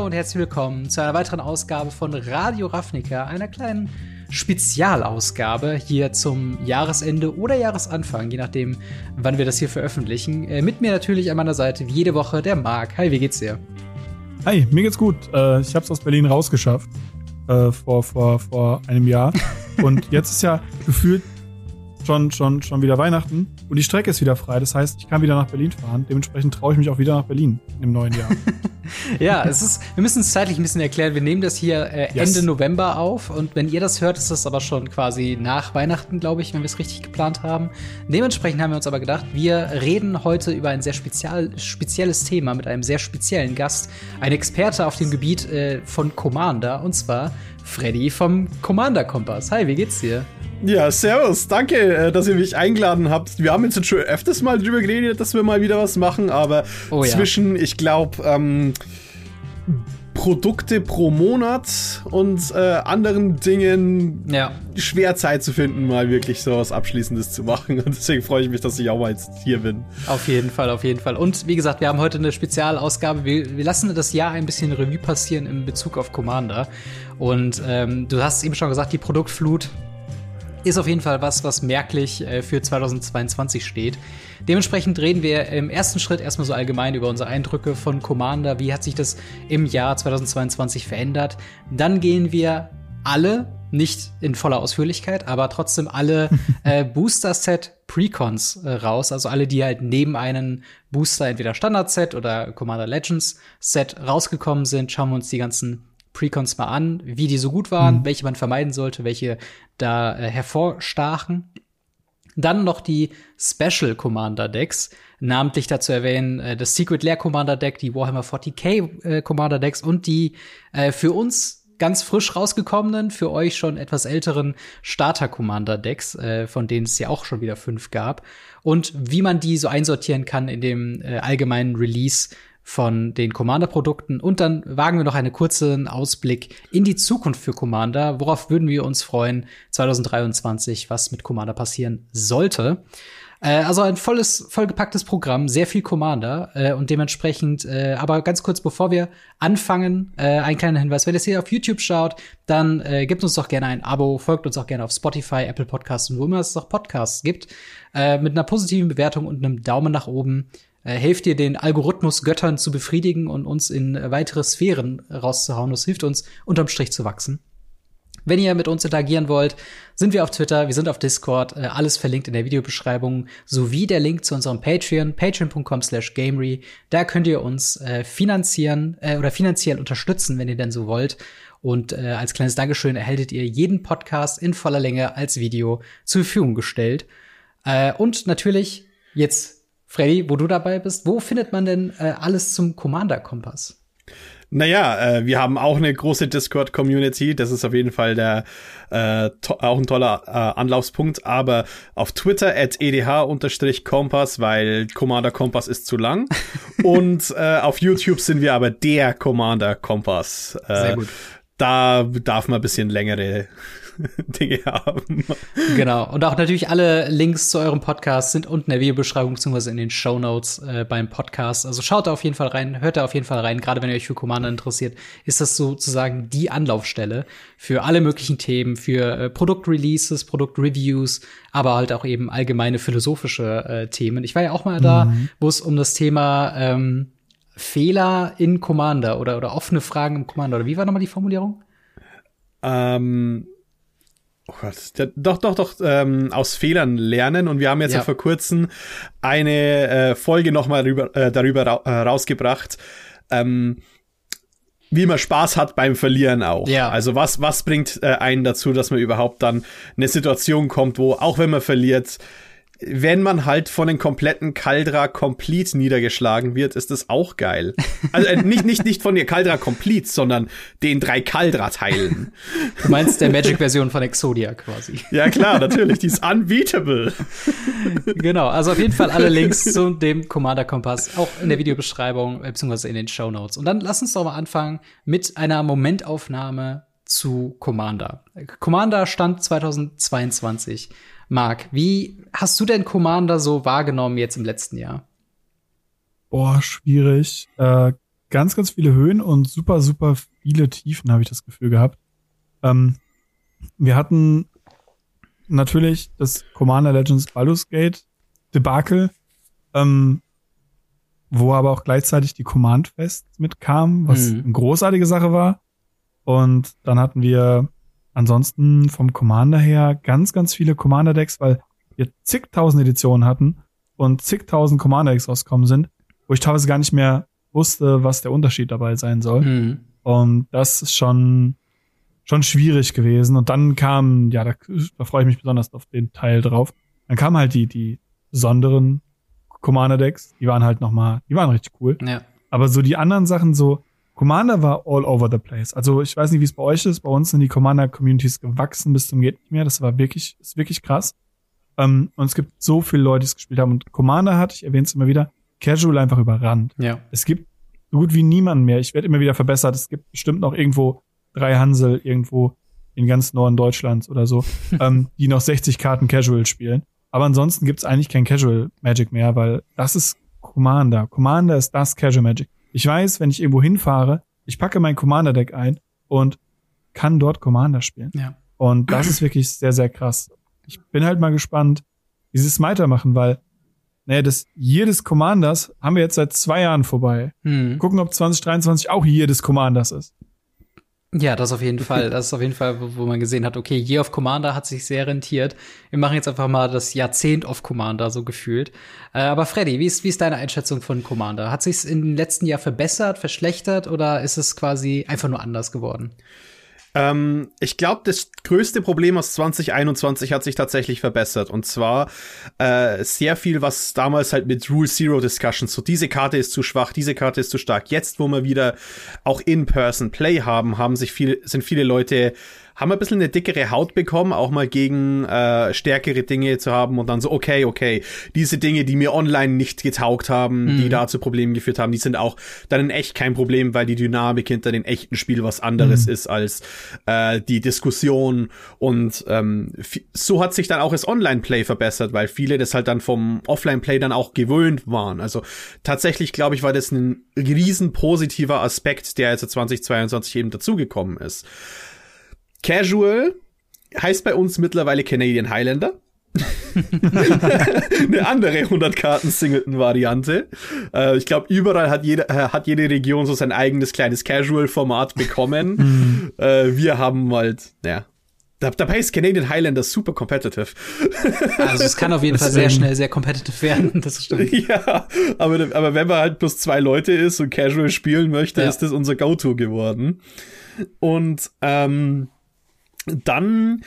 Hallo und herzlich willkommen zu einer weiteren Ausgabe von Radio Ravnica, einer kleinen Spezialausgabe hier zum Jahresende oder Jahresanfang, je nachdem, wann wir das hier veröffentlichen. Äh, mit mir natürlich an meiner Seite wie jede Woche der Marc. Hi, wie geht's dir? Hi, mir geht's gut. Äh, ich hab's aus Berlin rausgeschafft äh, vor, vor, vor einem Jahr. und jetzt ist ja gefühlt schon, schon, schon wieder Weihnachten und die Strecke ist wieder frei. Das heißt, ich kann wieder nach Berlin fahren. Dementsprechend traue ich mich auch wieder nach Berlin im neuen Jahr. ja, es ist, wir müssen es zeitlich ein bisschen erklären. Wir nehmen das hier äh, yes. Ende November auf und wenn ihr das hört, ist das aber schon quasi nach Weihnachten, glaube ich, wenn wir es richtig geplant haben. Dementsprechend haben wir uns aber gedacht, wir reden heute über ein sehr spezial, spezielles Thema mit einem sehr speziellen Gast, ein Experte auf dem Gebiet äh, von Commander und zwar Freddy vom Commander Kompass. Hi, wie geht's dir? Ja, servus. Danke, äh, dass ihr mich eingeladen habt. Wir haben jetzt schon öfters mal drüber geredet, dass wir mal wieder was machen, aber oh, ja. zwischen, ich glaube, ähm, Produkte pro Monat und äh, anderen Dingen ja. schwer Zeit zu finden, mal wirklich so was Abschließendes zu machen. Und deswegen freue ich mich, dass ich auch mal jetzt hier bin. Auf jeden Fall, auf jeden Fall. Und wie gesagt, wir haben heute eine Spezialausgabe. Wir, wir lassen das Jahr ein bisschen Revue passieren in Bezug auf Commander. Und ähm, du hast eben schon gesagt, die Produktflut ist auf jeden Fall was, was merklich äh, für 2022 steht. Dementsprechend reden wir im ersten Schritt erstmal so allgemein über unsere Eindrücke von Commander. Wie hat sich das im Jahr 2022 verändert? Dann gehen wir alle, nicht in voller Ausführlichkeit, aber trotzdem alle äh, Booster-Set Precons äh, raus. Also alle, die halt neben einem Booster, entweder Standard-Set oder Commander Legends Set rausgekommen sind, schauen wir uns die ganzen Precons mal an, wie die so gut waren, mhm. welche man vermeiden sollte, welche da äh, hervorstachen. Dann noch die Special Commander Decks, namentlich dazu erwähnen äh, das Secret Lair Commander Deck, die Warhammer 40k äh, Commander Decks und die äh, für uns ganz frisch rausgekommenen, für euch schon etwas älteren Starter Commander Decks, äh, von denen es ja auch schon wieder fünf gab. Und wie man die so einsortieren kann in dem äh, allgemeinen Release von den Commander-Produkten und dann wagen wir noch einen kurzen Ausblick in die Zukunft für Commander. Worauf würden wir uns freuen 2023, was mit Commander passieren sollte? Äh, also ein volles, vollgepacktes Programm, sehr viel Commander äh, und dementsprechend, äh, aber ganz kurz bevor wir anfangen, äh, ein kleiner Hinweis, wenn ihr es hier auf YouTube schaut, dann äh, gebt uns doch gerne ein Abo, folgt uns auch gerne auf Spotify, Apple Podcasts und wo immer es auch Podcasts gibt, äh, mit einer positiven Bewertung und einem Daumen nach oben äh, helft dir, den Algorithmus Göttern zu befriedigen und uns in weitere Sphären rauszuhauen. Das hilft uns, unterm Strich zu wachsen. Wenn ihr mit uns interagieren wollt, sind wir auf Twitter, wir sind auf Discord, äh, alles verlinkt in der Videobeschreibung, sowie der Link zu unserem Patreon, patreon.com slash gamery. Da könnt ihr uns äh, finanzieren äh, oder finanziell unterstützen, wenn ihr denn so wollt. Und äh, als kleines Dankeschön erhaltet ihr jeden Podcast in voller Länge als Video zur Verfügung gestellt. Äh, und natürlich jetzt Freddy, wo du dabei bist, wo findet man denn äh, alles zum Commander-Kompass? Naja, äh, wir haben auch eine große Discord-Community. Das ist auf jeden Fall der äh, auch ein toller äh, Anlaufspunkt. Aber auf Twitter at edh-kompass, weil Commander Kompass ist zu lang. Und äh, auf YouTube sind wir aber der Commander Kompass. Äh, Sehr gut. Da darf man ein bisschen längere Dinge haben. Genau. Und auch natürlich alle Links zu eurem Podcast sind unten in der Videobeschreibung bzw. in den Show Notes äh, beim Podcast. Also schaut da auf jeden Fall rein, hört da auf jeden Fall rein. Gerade wenn ihr euch für Commander interessiert, ist das sozusagen die Anlaufstelle für alle möglichen Themen, für äh, Produktreleases, Produktreviews, aber halt auch eben allgemeine philosophische äh, Themen. Ich war ja auch mal da, mhm. wo es um das Thema ähm, Fehler in Commander oder, oder offene Fragen im Commander. Oder wie war nochmal die Formulierung? Ähm, Oh Gott, ja, doch, doch, doch, ähm, aus Fehlern lernen. Und wir haben jetzt ja. vor kurzem eine äh, Folge nochmal darüber, äh, darüber ra äh, rausgebracht, ähm, wie man Spaß hat beim Verlieren auch. Ja. Also was, was bringt äh, einen dazu, dass man überhaupt dann eine Situation kommt, wo auch wenn man verliert, wenn man halt von den kompletten Kaldra Complete niedergeschlagen wird, ist das auch geil. Also äh, nicht, nicht, nicht von der Kaldra Complete, sondern den drei Kaldra-Teilen. Du meinst der Magic-Version von Exodia quasi. Ja klar, natürlich, die ist unbeatable. Genau, also auf jeden Fall alle Links zu dem Commander-Kompass, auch in der Videobeschreibung, beziehungsweise in den Show Notes. Und dann lass uns doch mal anfangen mit einer Momentaufnahme zu Commander. Commander stand 2022. Marc, wie hast du denn Commander so wahrgenommen jetzt im letzten Jahr? Boah, schwierig. Äh, ganz, ganz viele Höhen und super, super viele Tiefen, habe ich das Gefühl gehabt. Ähm, wir hatten natürlich das Commander Legends Baldur's Gate Debakel, ähm, wo aber auch gleichzeitig die Command Fest mitkam, was mhm. eine großartige Sache war. Und dann hatten wir ansonsten vom Commander her ganz, ganz viele Commander Decks, weil wir zigtausend Editionen hatten und zigtausend Commander Decks rausgekommen sind, wo ich teilweise gar nicht mehr wusste, was der Unterschied dabei sein soll. Mhm. Und das ist schon, schon schwierig gewesen. Und dann kam, ja, da, da freue ich mich besonders auf den Teil drauf. Dann kamen halt die, die besonderen Commander Decks. Die waren halt nochmal, die waren richtig cool. Ja. Aber so die anderen Sachen, so Commander war all over the place. Also ich weiß nicht, wie es bei euch ist. Bei uns sind die Commander Communities gewachsen bis zum geht nicht mehr. Das war wirklich, ist wirklich krass. Ähm, und es gibt so viele Leute, die es gespielt haben. Und Commander hat, ich erwähne es immer wieder, Casual einfach überrannt. Ja. Es gibt so gut wie niemanden mehr. Ich werde immer wieder verbessert. Es gibt bestimmt noch irgendwo drei Hansel irgendwo in ganz Norden Deutschlands oder so, ähm, die noch 60 Karten Casual spielen. Aber ansonsten gibt's eigentlich kein Casual Magic mehr, weil das ist Commander. Commander ist das Casual Magic. Ich weiß, wenn ich irgendwo hinfahre, ich packe mein Commander Deck ein und kann dort Commander spielen. Ja. Und das ist wirklich sehr, sehr krass. Ich bin halt mal gespannt, wie sie es weitermachen, weil, naja, das Year des Commanders haben wir jetzt seit zwei Jahren vorbei. Hm. Gucken, ob 2023 auch Year des Commanders ist. Ja, das auf jeden Fall. Das ist auf jeden Fall, wo, wo, man gesehen hat, okay, Year of Commander hat sich sehr rentiert. Wir machen jetzt einfach mal das Jahrzehnt of Commander so gefühlt. Äh, aber Freddy, wie ist, wie ist deine Einschätzung von Commander? Hat sich in den letzten Jahr verbessert, verschlechtert oder ist es quasi einfach nur anders geworden? Ähm, ich glaube, das größte Problem aus 2021 hat sich tatsächlich verbessert. Und zwar äh, sehr viel, was damals halt mit Rule Zero Discussions, so diese Karte ist zu schwach, diese Karte ist zu stark. Jetzt, wo wir wieder auch In-Person Play haben, haben sich viel, sind viele Leute haben ein bisschen eine dickere Haut bekommen, auch mal gegen äh, stärkere Dinge zu haben und dann so, okay, okay, diese Dinge, die mir online nicht getaugt haben, mhm. die da zu Problemen geführt haben, die sind auch dann in echt kein Problem, weil die Dynamik hinter dem echten Spiel was anderes mhm. ist als äh, die Diskussion und ähm, so hat sich dann auch das Online-Play verbessert, weil viele das halt dann vom Offline-Play dann auch gewöhnt waren. Also tatsächlich, glaube ich, war das ein riesen positiver Aspekt, der jetzt 2022 eben dazugekommen ist. Casual heißt bei uns mittlerweile Canadian Highlander. eine andere 100 Karten Singleton Variante. Äh, ich glaube, überall hat jede, äh, hat jede Region so sein eigenes kleines Casual Format bekommen. Mhm. äh, wir haben halt, ja. Dabei ist Canadian Highlander super competitive. also es kann auf jeden Fall sehr schnell sehr competitive werden, das stimmt. Ja, aber, aber wenn man halt plus zwei Leute ist und Casual spielen möchte, ja. ist das unser Go-To geworden. Und ähm, dann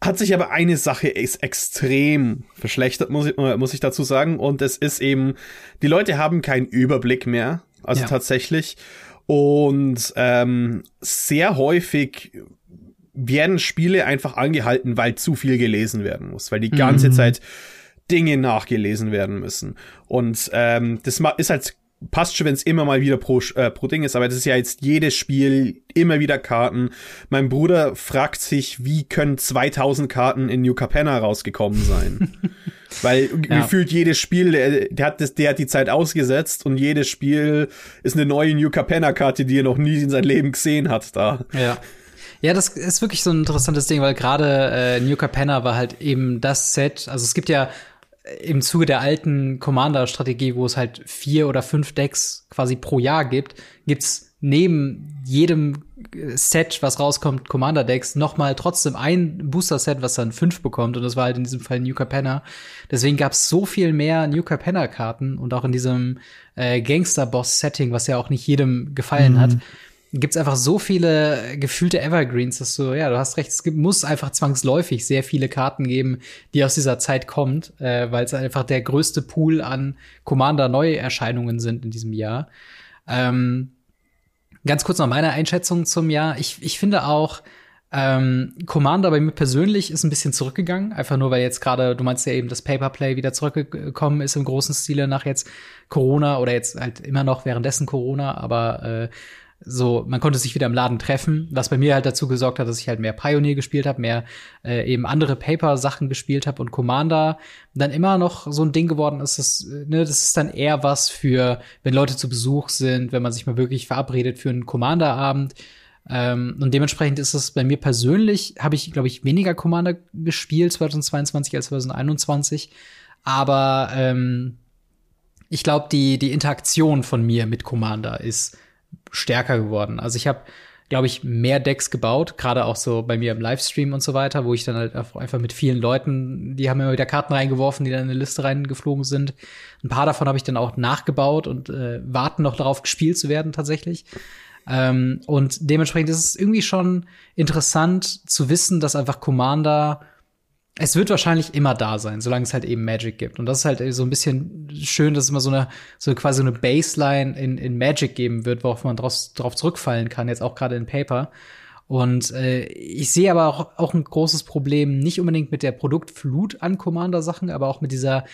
hat sich aber eine Sache ist extrem verschlechtert, muss ich, muss ich dazu sagen. Und es ist eben, die Leute haben keinen Überblick mehr. Also ja. tatsächlich. Und ähm, sehr häufig werden Spiele einfach angehalten, weil zu viel gelesen werden muss, weil die ganze mhm. Zeit Dinge nachgelesen werden müssen. Und ähm, das ist halt passt schon, wenn es immer mal wieder pro, äh, pro Ding ist, aber das ist ja jetzt jedes Spiel, immer wieder Karten. Mein Bruder fragt sich, wie können 2000 Karten in New Capenna rausgekommen sein? Weil ja. gefühlt jedes Spiel, der, der, hat das, der hat die Zeit ausgesetzt und jedes Spiel ist eine neue New Capenna Karte, die er noch nie in seinem Leben gesehen hat da. Ja. Ja, das ist wirklich so ein interessantes Ding, weil gerade äh, New Capenna war halt eben das Set. Also es gibt ja im Zuge der alten Commander-Strategie, wo es halt vier oder fünf Decks quasi pro Jahr gibt, gibt's neben jedem Set, was rauskommt, Commander-Decks, nochmal trotzdem ein Booster-Set, was dann fünf bekommt. Und das war halt in diesem Fall New Capenna. Deswegen gab's so viel mehr New Capenna-Karten und auch in diesem äh, Gangster-Boss-Setting, was ja auch nicht jedem gefallen mhm. hat gibt's einfach so viele gefühlte Evergreens, dass du, ja, du hast recht, es gibt, muss einfach zwangsläufig sehr viele Karten geben, die aus dieser Zeit kommt, äh, weil es einfach der größte Pool an Commander-Neuerscheinungen sind in diesem Jahr. Ähm, ganz kurz noch meine Einschätzung zum Jahr. Ich, ich finde auch, ähm, Commander bei mir persönlich ist ein bisschen zurückgegangen, einfach nur weil jetzt gerade, du meinst ja eben, das Paperplay wieder zurückgekommen ist im großen Stile nach jetzt Corona oder jetzt halt immer noch währenddessen Corona, aber äh, so, man konnte sich wieder im Laden treffen, was bei mir halt dazu gesorgt hat, dass ich halt mehr Pioneer gespielt habe, mehr äh, eben andere Paper-Sachen gespielt habe und Commander dann immer noch so ein Ding geworden ist, das, ne, das ist dann eher was für, wenn Leute zu Besuch sind, wenn man sich mal wirklich verabredet für einen Commander-Abend. Ähm, und dementsprechend ist es bei mir persönlich, habe ich, glaube ich, weniger Commander gespielt 2022 als 2021. Aber ähm, ich glaube, die, die Interaktion von mir mit Commander ist stärker geworden. Also ich habe, glaube ich, mehr Decks gebaut, gerade auch so bei mir im Livestream und so weiter, wo ich dann halt einfach mit vielen Leuten, die haben immer wieder Karten reingeworfen, die dann in eine Liste reingeflogen sind. Ein paar davon habe ich dann auch nachgebaut und äh, warten noch darauf, gespielt zu werden tatsächlich. Ähm, und dementsprechend ist es irgendwie schon interessant zu wissen, dass einfach Commander es wird wahrscheinlich immer da sein, solange es halt eben Magic gibt. Und das ist halt so ein bisschen schön, dass es immer so eine, so quasi eine Baseline in, in Magic geben wird, worauf man drauf, drauf zurückfallen kann, jetzt auch gerade in Paper. Und äh, ich sehe aber auch, auch ein großes Problem, nicht unbedingt mit der Produktflut an Commander-Sachen, aber auch mit dieser,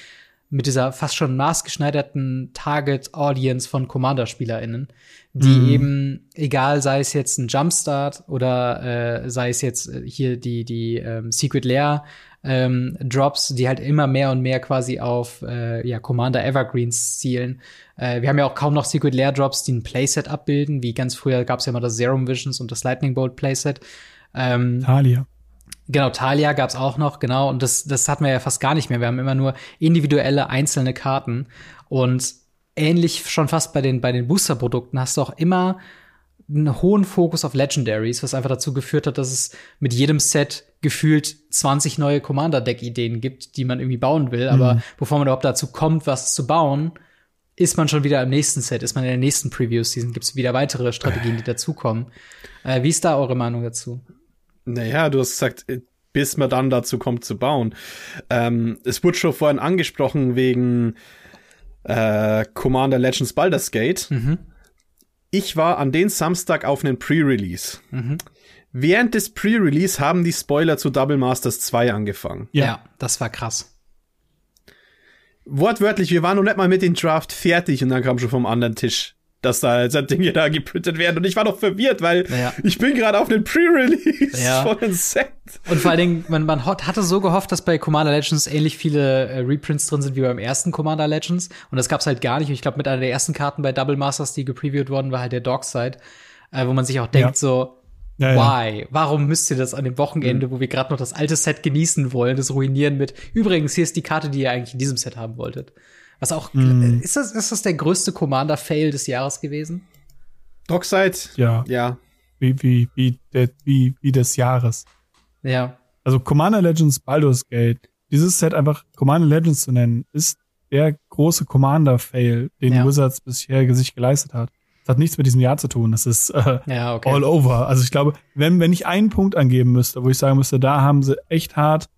mit dieser fast schon maßgeschneiderten Target-Audience von Commander-SpielerInnen, die mhm. eben, egal sei es jetzt ein Jumpstart oder äh, sei es jetzt äh, hier die, die ähm, Secret Lair ähm, Drops, die halt immer mehr und mehr quasi auf äh, ja, Commander Evergreens zielen. Äh, wir haben ja auch kaum noch Secret Lair Drops, die ein Playset abbilden, wie ganz früher gab es ja mal das Serum Visions und das Lightning Bolt Playset. Ähm, Talia. Genau, Talia gab's auch noch, genau, und das, das hatten wir ja fast gar nicht mehr. Wir haben immer nur individuelle einzelne Karten. Und ähnlich schon fast bei den, bei den Booster-Produkten hast du auch immer einen hohen Fokus auf Legendaries, was einfach dazu geführt hat, dass es mit jedem Set gefühlt 20 neue Commander-Deck-Ideen gibt, die man irgendwie bauen will. Mhm. Aber bevor man überhaupt dazu kommt, was zu bauen, ist man schon wieder im nächsten Set, ist man in der nächsten Preview-Season, gibt es wieder weitere Strategien, die dazukommen. Äh, wie ist da eure Meinung dazu? Naja, du hast gesagt, äh, bis man dann dazu kommt zu bauen. Ähm, es wurde schon vorhin angesprochen wegen äh, Commander Legends Baldur's Gate. Mhm. Ich war an den Samstag auf einen Pre-Release. Mhm. Während des Pre-Release haben die Spoiler zu Double Masters 2 angefangen. Ja, ja, das war krass. Wortwörtlich, wir waren noch nicht mal mit dem Draft fertig und dann kam schon vom anderen Tisch dass da halt Dinge da geprintet werden. Und ich war doch verwirrt, weil ja. ich bin gerade auf einem Pre-Release ja. von einem Set. Und vor allen Dingen, man, man hatte so gehofft, dass bei Commander Legends ähnlich viele äh, Reprints drin sind wie beim ersten Commander Legends. Und das gab's halt gar nicht. Und ich glaube, mit einer der ersten Karten bei Double Masters, die gepreviewt worden war halt der Dogside, äh, wo man sich auch denkt ja. so, ja, Why? Ja. Warum müsst ihr das an dem Wochenende, mhm. wo wir gerade noch das alte Set genießen wollen, das ruinieren mit, übrigens, hier ist die Karte, die ihr eigentlich in diesem Set haben wolltet. Was auch, mm. ist, das, ist das der größte Commander-Fail des Jahres gewesen? Dockside? Ja. Ja. Wie, wie, wie, der, wie, wie des Jahres. Ja. Also Commander Legends Baldur's Gate, dieses Set einfach Commander Legends zu nennen, ist der große Commander-Fail, den ja. Wizards bisher sich geleistet hat. Das hat nichts mit diesem Jahr zu tun. Das ist äh, ja, okay. all over. Also ich glaube, wenn, wenn ich einen Punkt angeben müsste, wo ich sagen müsste, da haben sie echt hart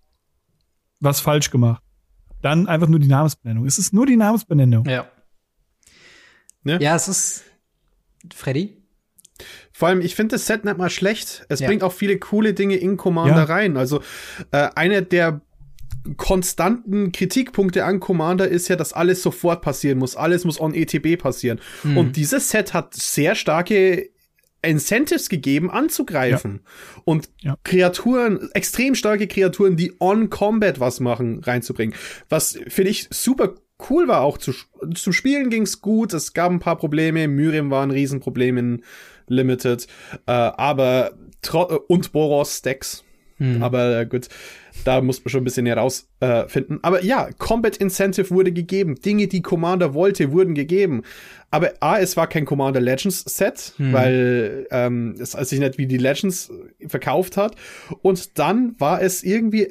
was falsch gemacht, dann einfach nur die Namensbenennung. Es ist nur die Namensbenennung. Ja. Ne? Ja, es ist Freddy. Vor allem, ich finde das Set nicht mal schlecht. Es ja. bringt auch viele coole Dinge in Commander ja. rein. Also äh, einer der konstanten Kritikpunkte an Commander ist ja, dass alles sofort passieren muss. Alles muss on ETB passieren. Mhm. Und dieses Set hat sehr starke Incentives gegeben, anzugreifen. Ja. Und ja. Kreaturen, extrem starke Kreaturen, die on Combat was machen, reinzubringen. Was finde ich super cool war auch zu, zum Spielen ging's gut. Es gab ein paar Probleme. Myriam war ein Riesenproblem in Limited. Äh, aber und Boros Stacks. Hm. Aber äh, gut, da muss man schon ein bisschen herausfinden. Äh, aber ja, Combat Incentive wurde gegeben. Dinge, die Commander wollte, wurden gegeben. Aber A, es war kein Commander Legends Set, hm. weil ähm, es sich nicht wie die Legends verkauft hat. Und dann war es irgendwie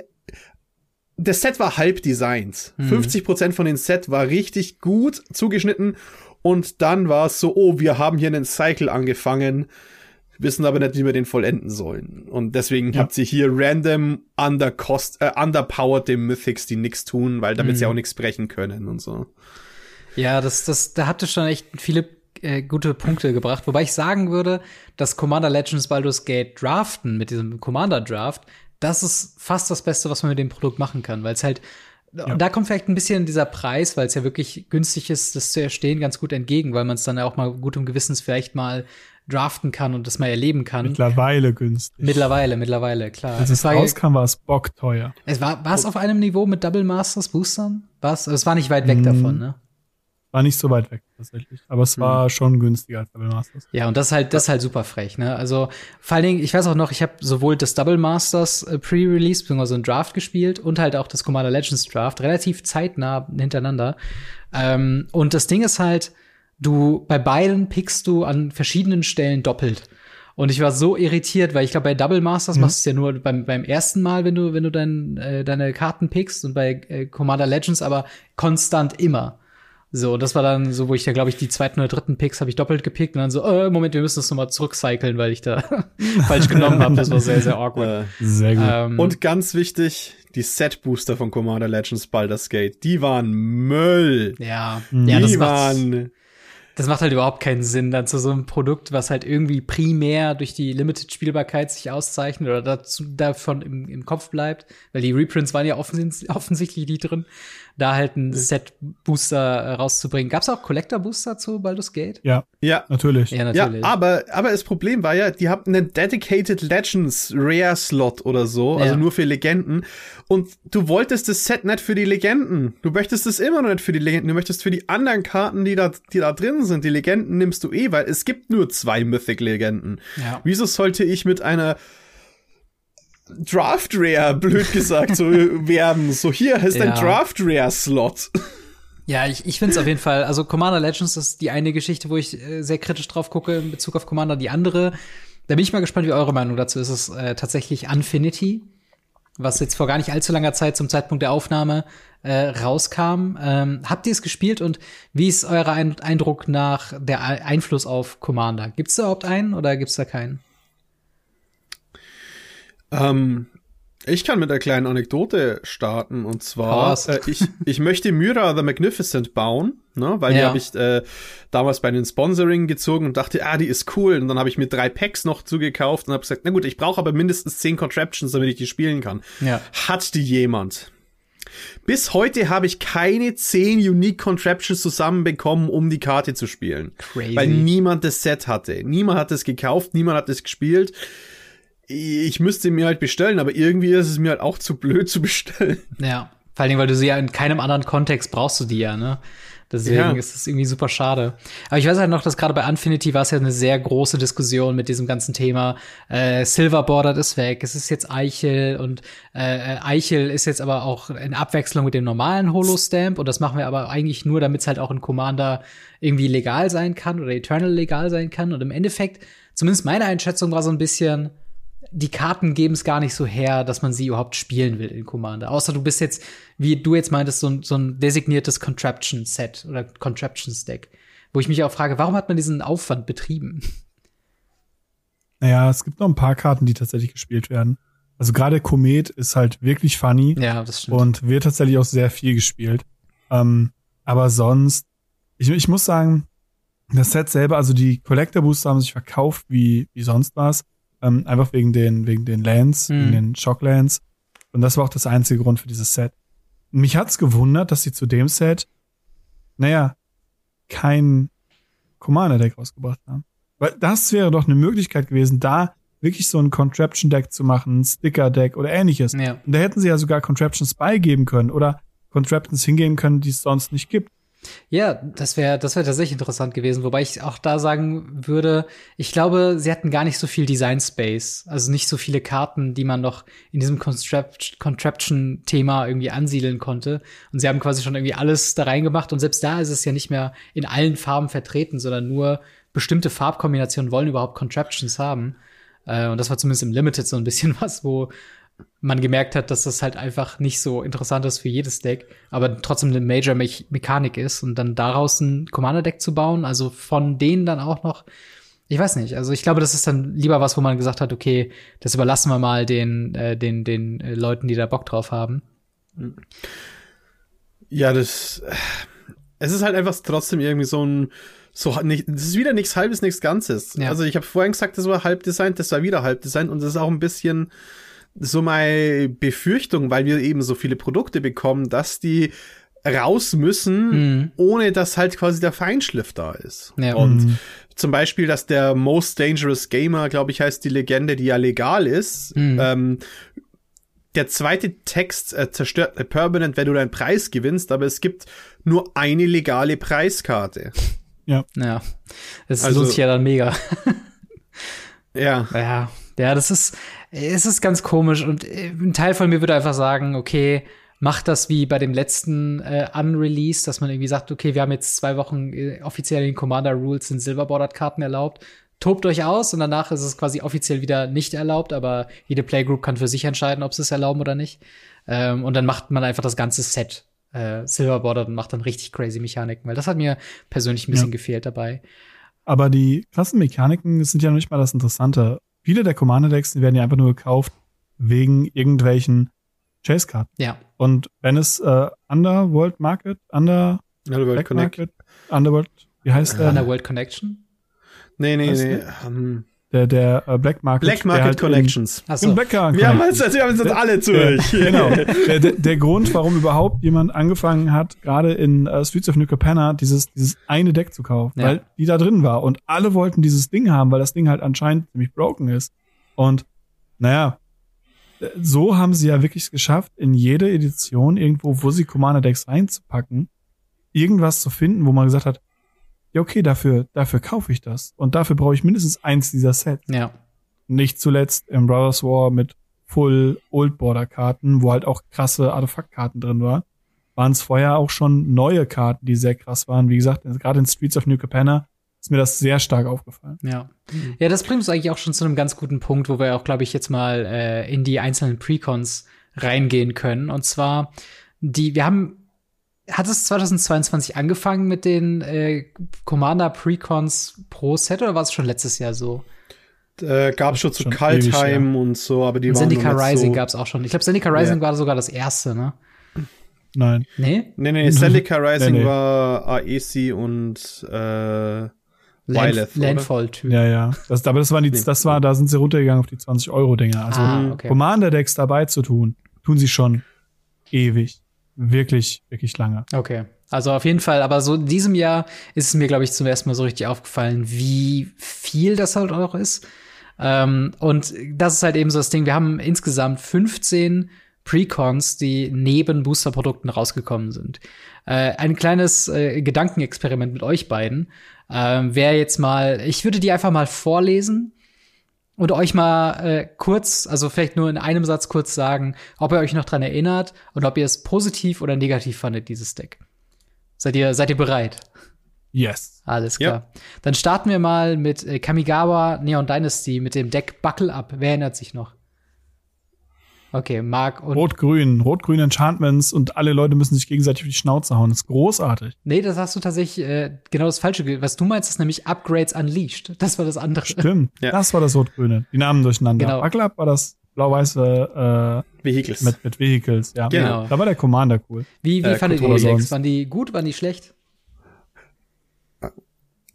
das Set war halb designt. Hm. 50% von dem Set war richtig gut zugeschnitten und dann war es so, oh, wir haben hier einen Cycle angefangen, wissen aber nicht, wie wir den vollenden sollen. Und deswegen ja. habt ihr hier random undercost, äh, underpowered dem Mythics, die nichts tun, weil damit hm. sie auch nichts brechen können und so. Ja, das, das, da habt ihr schon echt viele äh, gute Punkte gebracht. Wobei ich sagen würde, dass Commander Legends Baldur's Gate draften mit diesem Commander Draft, das ist fast das Beste, was man mit dem Produkt machen kann, weil es halt ja. da kommt vielleicht ein bisschen dieser Preis, weil es ja wirklich günstig ist, das zu erstehen, ganz gut entgegen, weil man es dann ja auch mal gut und gewissens vielleicht mal draften kann und das mal erleben kann. Mittlerweile günstig. Mittlerweile, mittlerweile, klar. Als es rauskam, war es bockteuer. Es war, war es auf einem Niveau mit Double Masters Boostern? Was? Es war nicht weit weg mm, davon, ne? War nicht so weit weg tatsächlich, aber es war mhm. schon günstiger als Double Masters. Ja, und das ist halt das ist halt super frech, ne? Also vor allen Dingen, ich weiß auch noch, ich habe sowohl das Double Masters äh, Pre-Release bzw. ein Draft gespielt und halt auch das Commander Legends Draft relativ zeitnah hintereinander. Ähm, und das Ding ist halt, du bei beiden pickst du an verschiedenen Stellen doppelt. Und ich war so irritiert, weil ich glaube, bei Double Masters mhm. machst du es ja nur beim, beim ersten Mal, wenn du, wenn du dein, äh, deine Karten pickst und bei äh, Commander Legends aber konstant immer. So, das war dann so, wo ich da, glaube ich, die zweiten oder dritten Picks habe ich doppelt gepickt und dann so, äh, Moment, wir müssen das nochmal zurückcyclen, weil ich da falsch genommen habe. Das war sehr, sehr awkward. sehr gut. Ähm, und ganz wichtig, die Set-Booster von Commander Legends Baldur's Gate, die waren Müll. Ja, die ja, das waren das macht halt überhaupt keinen Sinn, dann zu so einem Produkt, was halt irgendwie primär durch die Limited-Spielbarkeit sich auszeichnet oder dazu, davon im, im Kopf bleibt, weil die Reprints waren ja offens offensichtlich nicht drin da halt ein Set-Booster äh, rauszubringen. Gab es auch Collector-Booster zu Baldur's Gate? Ja, ja, natürlich. Ja, natürlich. Ja, aber, aber das Problem war ja, die haben einen Dedicated Legends Rare Slot oder so, also nur für Legenden. Und du wolltest das Set nicht für die Legenden. Du möchtest es immer noch nicht für die Legenden. Du möchtest für die anderen Karten, die da, die da drin sind. Die Legenden nimmst du eh, weil es gibt nur zwei Mythic-Legenden. Ja. Wieso sollte ich mit einer Draft Rare, blöd gesagt, so werben. So, hier ist ja. ein Draft Rare Slot. Ja, ich, ich finde es auf jeden Fall. Also Commander Legends ist die eine Geschichte, wo ich äh, sehr kritisch drauf gucke in Bezug auf Commander. Die andere, da bin ich mal gespannt, wie eure Meinung dazu ist. Es äh, tatsächlich Infinity, was jetzt vor gar nicht allzu langer Zeit zum Zeitpunkt der Aufnahme äh, rauskam. Ähm, habt ihr es gespielt und wie ist euer Eindruck nach der Einfluss auf Commander? Gibt es da überhaupt einen oder gibt es da keinen? Ähm, ich kann mit einer kleinen Anekdote starten und zwar, äh, ich, ich möchte Myra the Magnificent bauen, ne, weil ja. die habe ich äh, damals bei den Sponsoring gezogen und dachte, ah, die ist cool. Und dann habe ich mir drei Packs noch zugekauft und habe gesagt, na gut, ich brauche aber mindestens zehn Contraptions, damit ich die spielen kann. Ja. Hat die jemand? Bis heute habe ich keine zehn Unique Contraptions zusammenbekommen, um die Karte zu spielen. Crazy. Weil niemand das Set hatte. Niemand hat es gekauft, niemand hat es gespielt ich müsste mir halt bestellen, aber irgendwie ist es mir halt auch zu blöd zu bestellen. Ja, vor allen Dingen, weil du sie ja in keinem anderen Kontext brauchst du die ja, ne? Deswegen ja. ist es irgendwie super schade. Aber ich weiß halt noch, dass gerade bei Infinity war es ja eine sehr große Diskussion mit diesem ganzen Thema. Äh, Silver Bordered ist weg, es ist jetzt Eichel und äh, Eichel ist jetzt aber auch in Abwechslung mit dem normalen Holo-Stamp und das machen wir aber eigentlich nur, damit es halt auch in Commander irgendwie legal sein kann oder Eternal legal sein kann. Und im Endeffekt, zumindest meine Einschätzung war so ein bisschen, die Karten geben es gar nicht so her, dass man sie überhaupt spielen will in Commander. Außer du bist jetzt, wie du jetzt meintest, so, ein, so ein designiertes Contraption-Set oder Contraption-Stack. Wo ich mich auch frage, warum hat man diesen Aufwand betrieben? Naja, es gibt noch ein paar Karten, die tatsächlich gespielt werden. Also gerade Komet ist halt wirklich funny. Ja, das stimmt. Und wird tatsächlich auch sehr viel gespielt. Ähm, aber sonst, ich, ich muss sagen, das Set selber, also die Collector Booster haben sich verkauft wie, wie sonst was. Ähm, einfach wegen den, wegen den Lands, mhm. wegen den Shocklands. Und das war auch das einzige Grund für dieses Set. Mich hat's gewundert, dass sie zu dem Set, naja, kein Commander-Deck rausgebracht haben. Weil das wäre doch eine Möglichkeit gewesen, da wirklich so ein Contraption-Deck zu machen, ein Sticker-Deck oder ähnliches. Ja. Und da hätten sie ja sogar Contraptions beigeben können oder Contraptions hingeben können, die es sonst nicht gibt. Ja, das wäre das wäre tatsächlich interessant gewesen, wobei ich auch da sagen würde, ich glaube, sie hatten gar nicht so viel Design Space, also nicht so viele Karten, die man noch in diesem Contraption Thema irgendwie ansiedeln konnte und sie haben quasi schon irgendwie alles da reingemacht und selbst da ist es ja nicht mehr in allen Farben vertreten, sondern nur bestimmte Farbkombinationen wollen überhaupt Contraptions haben. Äh, und das war zumindest im Limited so ein bisschen was, wo man gemerkt hat, dass das halt einfach nicht so interessant ist für jedes Deck, aber trotzdem eine Major-Mechanik ist und dann daraus ein Commander-Deck zu bauen, also von denen dann auch noch, ich weiß nicht, also ich glaube, das ist dann lieber was, wo man gesagt hat, okay, das überlassen wir mal den, äh, den, den äh, Leuten, die da Bock drauf haben. Ja, das, es ist halt einfach trotzdem irgendwie so ein, so nicht, das ist wieder nichts halbes, nichts Ganzes. Ja. Also ich habe vorhin gesagt, das war halb designt, das war wieder halb designt und das ist auch ein bisschen, so meine Befürchtung, weil wir eben so viele Produkte bekommen, dass die raus müssen, mhm. ohne dass halt quasi der Feinschliff da ist. Ja. Und mhm. zum Beispiel, dass der Most Dangerous Gamer, glaube ich, heißt die Legende, die ja legal ist, mhm. ähm, der zweite Text äh, zerstört eine Permanent, wenn du deinen Preis gewinnst, aber es gibt nur eine legale Preiskarte. Ja. Ja. Das also, lohnt sich ja dann mega. ja. Ja. Ja, das ist, es ist ganz komisch und äh, ein Teil von mir würde einfach sagen, okay, macht das wie bei dem letzten äh, Unrelease, dass man irgendwie sagt, okay, wir haben jetzt zwei Wochen äh, offiziell den Commander Rules in Silverbordered Karten erlaubt. Tobt euch aus und danach ist es quasi offiziell wieder nicht erlaubt, aber jede Playgroup kann für sich entscheiden, ob sie es erlauben oder nicht. Ähm, und dann macht man einfach das ganze Set äh, Silverbordered und macht dann richtig crazy Mechaniken, weil das hat mir persönlich ein bisschen ja. gefehlt dabei. Aber die krassen Mechaniken sind ja noch nicht mal das Interessante. Viele der Commander-Decks werden ja einfach nur gekauft wegen irgendwelchen Chase-Karten. Ja. Und wenn es äh, Underworld Market, Under Underworld Connect. Market, Underworld, wie heißt der? Underworld Connection? Nee, nee, nee. Um, der, der äh, Black Market. Black Market halt Connections. In, so. Black Market wir haben uns, wir haben jetzt alle durch. Der, genau. Der, der, der, Grund, warum überhaupt jemand angefangen hat, gerade in uh, Streets of New Capenna, dieses, dieses eine Deck zu kaufen, ja. weil die da drin war. Und alle wollten dieses Ding haben, weil das Ding halt anscheinend ziemlich broken ist. Und naja, so haben sie ja wirklich geschafft, in jede Edition irgendwo, wo sie Commander Decks reinzupacken, irgendwas zu finden, wo man gesagt hat, ja, okay, dafür, dafür kaufe ich das. Und dafür brauche ich mindestens eins dieser Sets. Ja. Nicht zuletzt im Brothers War mit Full Old Border Karten, wo halt auch krasse Artefaktkarten drin waren. Waren es vorher auch schon neue Karten, die sehr krass waren. Wie gesagt, gerade in Streets of New Capenna ist mir das sehr stark aufgefallen. Ja. Ja, das bringt uns eigentlich auch schon zu einem ganz guten Punkt, wo wir auch, glaube ich, jetzt mal äh, in die einzelnen Precons reingehen können. Und zwar, die, wir haben hat es 2022 angefangen mit den äh, Commander Precons Pro Set oder war es schon letztes Jahr so? Äh, gab es schon zu Kaltheim ja. und so, aber die und waren Zendika Rising so gab es auch schon. Ich glaube, Zendika Rising yeah. war sogar das erste, ne? Nein. Nee? Nee, nee, Zendika Rising nee, nee. war Aesi und äh, Land, Landfall-Typ. Ja, ja. Das, aber das waren die, das war, da sind sie runtergegangen auf die 20 Euro Dinger. Also ah, okay. Commander Decks dabei zu tun, tun sie schon ewig wirklich, wirklich lange. Okay. Also auf jeden Fall, aber so in diesem Jahr ist es mir, glaube ich, zum ersten Mal so richtig aufgefallen, wie viel das halt auch ist. Ähm, und das ist halt eben so das Ding. Wir haben insgesamt 15 Precons, die neben Booster-Produkten rausgekommen sind. Äh, ein kleines äh, Gedankenexperiment mit euch beiden. Ähm, Wäre jetzt mal, ich würde die einfach mal vorlesen und euch mal äh, kurz, also vielleicht nur in einem Satz kurz sagen, ob ihr euch noch dran erinnert und ob ihr es positiv oder negativ fandet, dieses Deck. Seid ihr, seid ihr bereit? Yes. Alles klar. Yep. Dann starten wir mal mit äh, Kamigawa Neon Dynasty mit dem Deck Buckle Up. Wer erinnert sich noch? Okay, Mark und. Rot-Grün, Rot-Grün Enchantments und alle Leute müssen sich gegenseitig auf die Schnauze hauen. Das ist großartig. Nee, das hast du tatsächlich äh, genau das Falsche. Was du meinst, ist nämlich Upgrades Unleashed. Das war das andere. Stimmt. Ja. Das war das Rot-Grüne. Die Namen durcheinander. Genau. Buckle Up war das blau-weiße äh, Vehicles. Mit, mit Vehicles, ja. Genau. Da war der Commander cool. Wie, wie äh, fandet ihr die Decks? Waren die gut, waren die schlecht?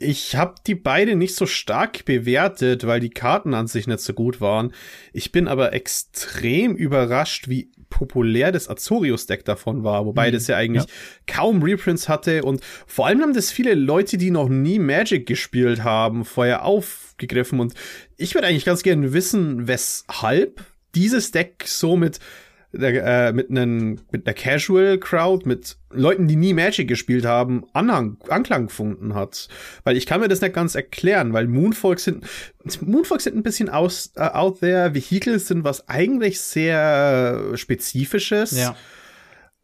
Ich habe die beide nicht so stark bewertet, weil die Karten an sich nicht so gut waren. Ich bin aber extrem überrascht, wie populär das Azorius-Deck davon war, wobei mhm. das ja eigentlich ja. kaum Reprints hatte und vor allem haben das viele Leute, die noch nie Magic gespielt haben, vorher aufgegriffen und ich würde eigentlich ganz gerne wissen, weshalb dieses Deck so mit äh, mit, einem, mit einer Casual Crowd, mit Leuten, die nie Magic gespielt haben, Anhang, Anklang gefunden hat. Weil ich kann mir das nicht ganz erklären, weil Moonfolks sind, Moonfolks sind ein bisschen aus, uh, out there, Vehicles sind was eigentlich sehr Spezifisches. Ja.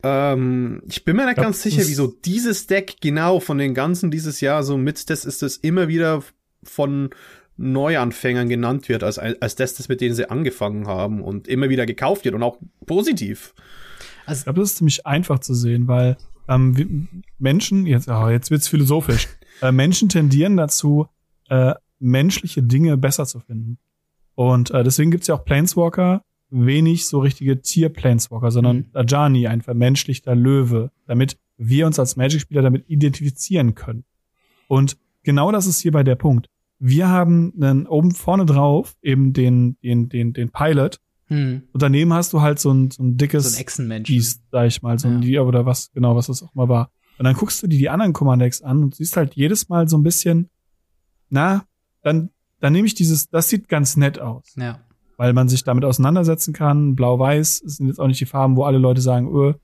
Ähm, ich bin mir nicht ganz sicher, wieso dieses Deck genau von den ganzen dieses Jahr so mit, das ist es immer wieder von Neuanfängern genannt wird, als, als das, das, mit denen sie angefangen haben und immer wieder gekauft wird und auch positiv. Also, ich glaube, das ist ziemlich einfach zu sehen, weil ähm, Menschen, jetzt, oh, jetzt wird's philosophisch, äh, Menschen tendieren dazu, äh, menschliche Dinge besser zu finden. Und äh, deswegen gibt's ja auch Planeswalker, wenig so richtige Tier-Planeswalker, sondern mhm. Ajani, ein vermenschlichter Löwe, damit wir uns als Magic-Spieler damit identifizieren können. Und genau das ist hierbei der Punkt wir haben dann oben vorne drauf eben den, den, den, den Pilot Hm. Und daneben hast du halt so ein, so ein dickes so ein Echsenmensch. Biest, sag ich mal, so ein ja. oder was, genau, was das auch mal war. Und dann guckst du dir die anderen Commander-Decks an und siehst halt jedes Mal so ein bisschen, na, dann, dann nehme ich dieses, das sieht ganz nett aus. Ja. Weil man sich damit auseinandersetzen kann. Blau-Weiß sind jetzt auch nicht die Farben, wo alle Leute sagen, öh,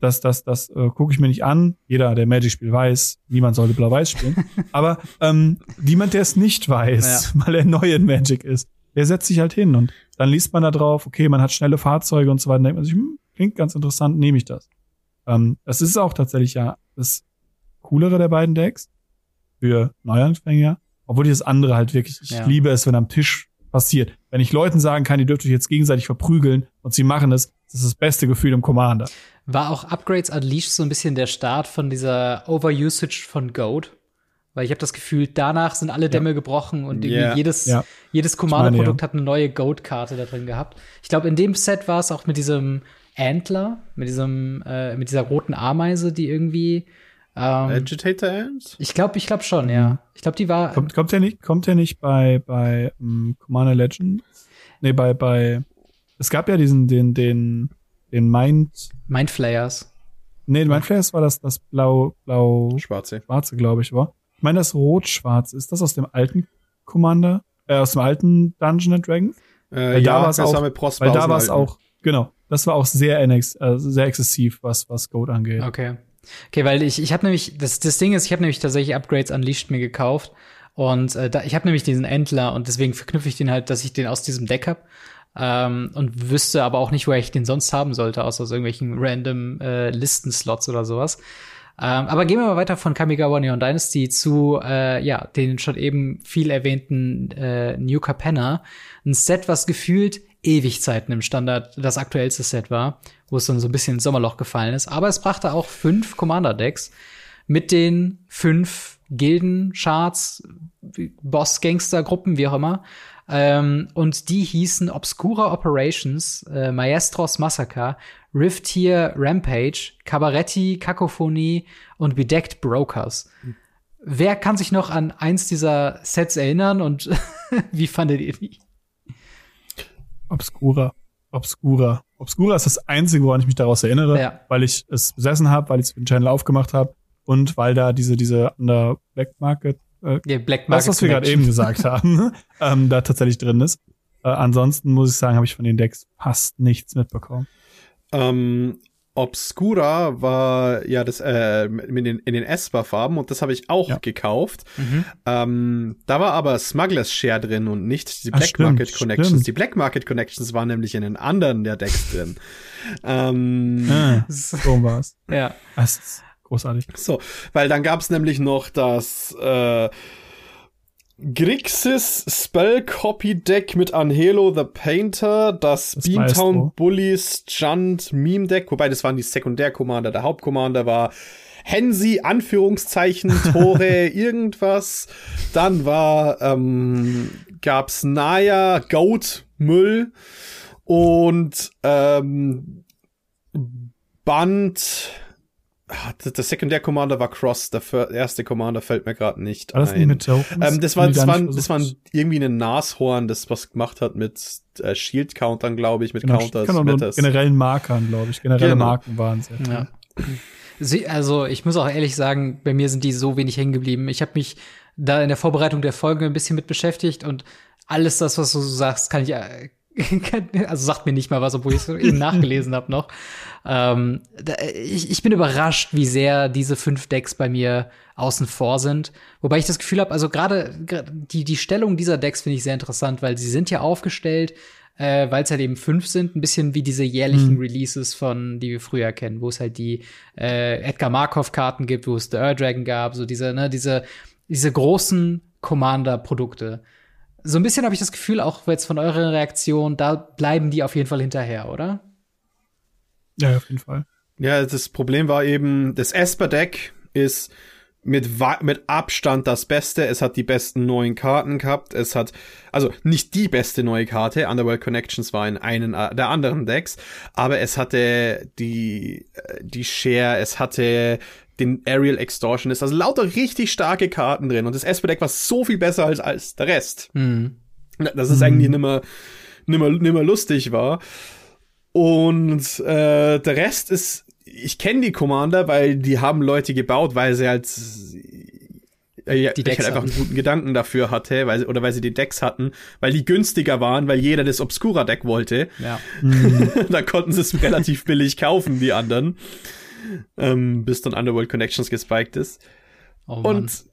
das, das, das äh, gucke ich mir nicht an. Jeder, der Magic spielt, weiß, niemand sollte Blau-Weiß spielen. Aber ähm, niemand, der es nicht weiß, ja. weil er neu in Magic ist, der setzt sich halt hin und dann liest man da drauf, okay, man hat schnelle Fahrzeuge und so weiter, denkt man sich, hm, klingt ganz interessant, nehme ich das. Ähm, das ist auch tatsächlich ja das coolere der beiden Decks für Neuanfänger, obwohl ich das andere halt wirklich, ich ja. liebe es, wenn am Tisch passiert. Wenn ich Leuten sagen kann, ihr dürft euch jetzt gegenseitig verprügeln und sie machen es, das ist das beste Gefühl im Commander. War auch Upgrades Unleashed so ein bisschen der Start von dieser Overusage von Goat? Weil ich habe das Gefühl, danach sind alle Dämme ja. gebrochen und yeah. jedes, ja. jedes Commander-Produkt ja. hat eine neue Goat-Karte da drin gehabt. Ich glaube, in dem Set war es auch mit diesem Antler, mit diesem, äh, mit dieser roten Ameise, die irgendwie ähm, Agitator Ant? Ich glaube, ich glaube schon, ja. Ich glaube, die war. Kommt, kommt der nicht, kommt der nicht bei, bei um, ähm, Commander Legends? Nee, bei, bei. Es gab ja diesen, den, den, den Mind. Mindflayers. Nee, Mindflayers war das, das blau, blau. Schwarze. Schwarze, glaube ich, war. Ich meine, das rot-schwarz. Ist das aus dem alten Commander? Äh, aus dem alten Dungeon and Dragons? Äh, ja, da das auch, mit Prosper Weil da war es auch, genau. Das war auch sehr, äh, sehr exzessiv, was, was Goat angeht. Okay. Okay, weil ich, ich habe nämlich, das, das Ding ist, ich habe nämlich tatsächlich Upgrades Unleashed mir gekauft. Und äh, da, ich habe nämlich diesen Entler und deswegen verknüpfe ich den halt, dass ich den aus diesem Deck hab ähm, und wüsste aber auch nicht, woher ich den sonst haben sollte, außer aus irgendwelchen random äh, Listenslots oder sowas. Ähm, aber gehen wir mal weiter von Kamigawa Neon Dynasty zu äh, ja den schon eben viel erwähnten äh, New Capenna. Ein Set, was gefühlt Ewigzeiten im Standard das aktuellste Set war, wo es dann so ein bisschen ins Sommerloch gefallen ist. Aber es brachte auch fünf Commander-Decks mit den fünf Gilden, Charts, Boss-Gangster-Gruppen, wie auch immer. Ähm, und die hießen Obscura Operations, äh, Maestros Massacre, Rift Tier Rampage, Cabaretti, Kakophonie und Bedecked Brokers. Mhm. Wer kann sich noch an eins dieser Sets erinnern und wie fandet ihr die? Obscura. Obscura. Obscura ist das Einzige, woran ich mich daraus erinnere, ja. weil ich es besessen habe, weil ich es für den Channel aufgemacht habe und weil da diese, diese Under Black Market, äh, ja, Black Market das, was wir gerade eben gesagt haben, ähm, da tatsächlich drin ist. Äh, ansonsten muss ich sagen, habe ich von den Decks fast nichts mitbekommen. Ähm, Obscura war ja das äh, in den, in den Esper-Farben und das habe ich auch ja. gekauft. Mhm. Ähm, da war aber Smugglers Share drin und nicht die Black Ach, stimmt, Market Connections. Stimmt. Die Black Market Connections waren nämlich in den anderen der Decks drin. ähm, ah, so war's. ja. Das großartig. So, weil dann gab's nämlich noch das äh, Grixis Spell Copy Deck mit Angelo the Painter, das, das Beantown Bullies Junt Meme Deck, wobei das waren die Sekundär-Commander. Der Hauptcommander war Hensi, Anführungszeichen, Tore, irgendwas. Dann war, ähm, gab's Naya, Goat, Müll und ähm, Band, Ah, der Sekundär-Commander war Cross, der erste Commander fällt mir gerade nicht war das ein. Mit ähm, das war, das war, das war irgendwie ein Nashorn, das was gemacht hat mit äh, Shield-Countern, glaube ich, mit genau, Counters. Genau, generellen Markern, glaube ich. Generelle genau. Marken waren es. Ja. Sie, also ich muss auch ehrlich sagen, bei mir sind die so wenig hängen geblieben. Ich habe mich da in der Vorbereitung der Folge ein bisschen mit beschäftigt und alles das, was du sagst, kann ich äh, also sagt mir nicht mal was, obwohl ich es eben nachgelesen habe noch. Ähm, ich, ich bin überrascht, wie sehr diese fünf Decks bei mir außen vor sind. Wobei ich das Gefühl habe, also gerade die, die Stellung dieser Decks finde ich sehr interessant, weil sie sind ja aufgestellt, äh, weil es halt eben fünf sind, ein bisschen wie diese jährlichen mhm. Releases von, die wir früher kennen, wo es halt die äh, Edgar Markov-Karten gibt, wo es The Ur Dragon gab, so diese, ne, diese, diese großen Commander-Produkte so ein bisschen habe ich das Gefühl, auch jetzt von eurer Reaktion, da bleiben die auf jeden Fall hinterher, oder? Ja, auf jeden Fall. Ja, das Problem war eben, das Esper-Deck ist mit, mit Abstand das Beste. Es hat die besten neuen Karten gehabt. Es hat, also nicht die beste neue Karte. Underworld Connections war in einen der anderen Decks. Aber es hatte die, äh, die Share, es hatte den Aerial Extortion ist. Also lauter richtig starke Karten drin. Und das Esper-Deck war so viel besser als, als der Rest. Mhm. Das ist mhm. eigentlich nimmer, nimmer, nimmer lustig war. Und äh, der Rest ist, ich kenne die Commander, weil die haben Leute gebaut, weil sie halt äh, ja, die Decks ich halt einfach einen guten Gedanken dafür hatte, weil, oder weil sie die Decks hatten, weil die günstiger waren, weil jeder das Obscura-Deck wollte. Ja. da konnten sie es relativ billig kaufen, die anderen. Ähm, bis dann Underworld Connections gespiked ist. Oh Und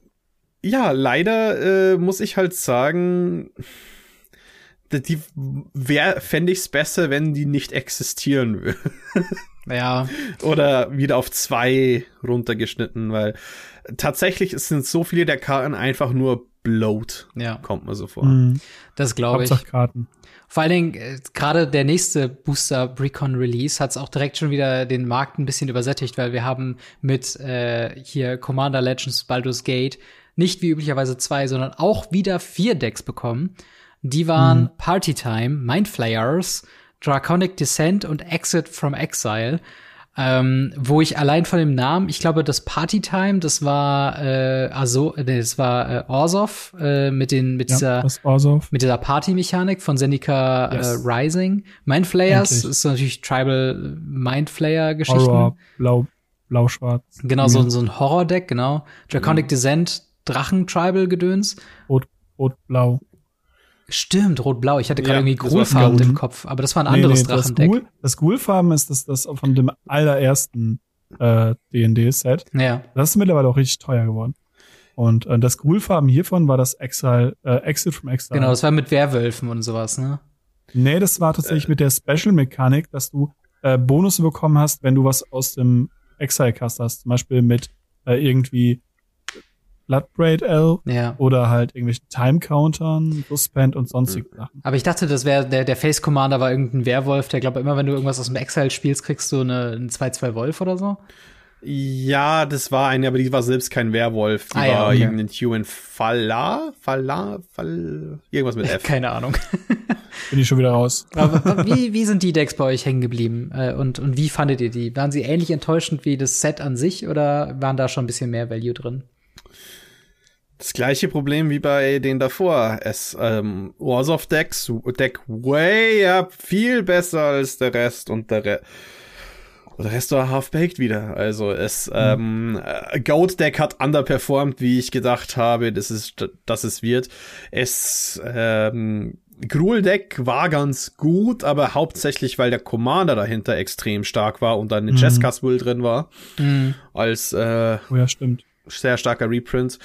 ja, leider äh, muss ich halt sagen, die wär, fände ich es besser, wenn die nicht existieren würden. ja. Oder wieder auf zwei runtergeschnitten, weil tatsächlich sind so viele der Karten einfach nur bloat. Ja. Kommt mir so vor. Mhm. Das glaube ich. Karten. Vor allen Dingen, äh, gerade der nächste Booster Precon Release hat es auch direkt schon wieder den Markt ein bisschen übersättigt, weil wir haben mit äh, hier Commander Legends Baldur's Gate nicht wie üblicherweise zwei, sondern auch wieder vier Decks bekommen. Die waren mhm. Party Time, Mindflayers, Draconic Descent und Exit from Exile ähm, wo ich allein von dem Namen, ich glaube, das Party Time, das war äh, also, nee, das war äh, Orzov äh, mit den mit ja, dieser mit dieser Party-Mechanik von Zendika äh, yes. äh, Rising. Mindflayers ist natürlich Tribal Mindflayer-Geschichten. Horror, blau, blau-schwarz. Genau, so, so ein Horror-Deck, genau. Draconic mhm. Descent, Drachen-Tribal-Gedöns. Rot, rot, blau. Stimmt, rot-blau. Ich hatte gerade ja, irgendwie Ghoulfarben im Kopf, aber das war ein anderes nee, nee, Drachendeck. Das, Ghoul, das Ghoulfarben ist das, das von dem allerersten äh, D&D-Set. Ja. Das ist mittlerweile auch richtig teuer geworden. Und äh, das Ghoulfarben hiervon war das Exile, äh, Exit from Exile. Genau, das war mit Werwölfen und sowas, ne? Nee, das war tatsächlich äh. mit der Special-Mechanik, dass du äh, Bonusse bekommen hast, wenn du was aus dem Exile-Cast hast. Zum Beispiel mit äh, irgendwie Bloodbraid L ja. oder halt irgendwelche Time-Countern, Suspend und sonstige mhm. Sachen. Aber ich dachte, das wäre der, der Face Commander war irgendein Werwolf, der glaube immer, wenn du irgendwas aus dem Exile spielst, kriegst du eine, einen 2-2 Wolf oder so. Ja, das war eine, aber die war selbst kein Werwolf. Die ah, ja, war okay. irgendein Human Falla, Falla, Fall, irgendwas mit F. Keine Ahnung. Bin ich schon wieder raus. Aber wie, wie sind die Decks bei euch hängen geblieben? Äh, und, und wie fandet ihr die? Waren sie ähnlich enttäuschend wie das Set an sich oder waren da schon ein bisschen mehr Value drin? Das gleiche Problem wie bei den davor. Es ähm, Wars of Decks Deck way up, viel besser als der Rest und der Rest. Der Rest war half-baked wieder. Also es mhm. ähm, äh, Goat Deck hat underperformed, wie ich gedacht habe, dass es, dass es wird. Es ähm, Gruul Deck war ganz gut, aber hauptsächlich, weil der Commander dahinter extrem stark war und dann ein mhm. Jessica's drin war. Mhm. Als äh, oh ja, stimmt. sehr starker Reprint.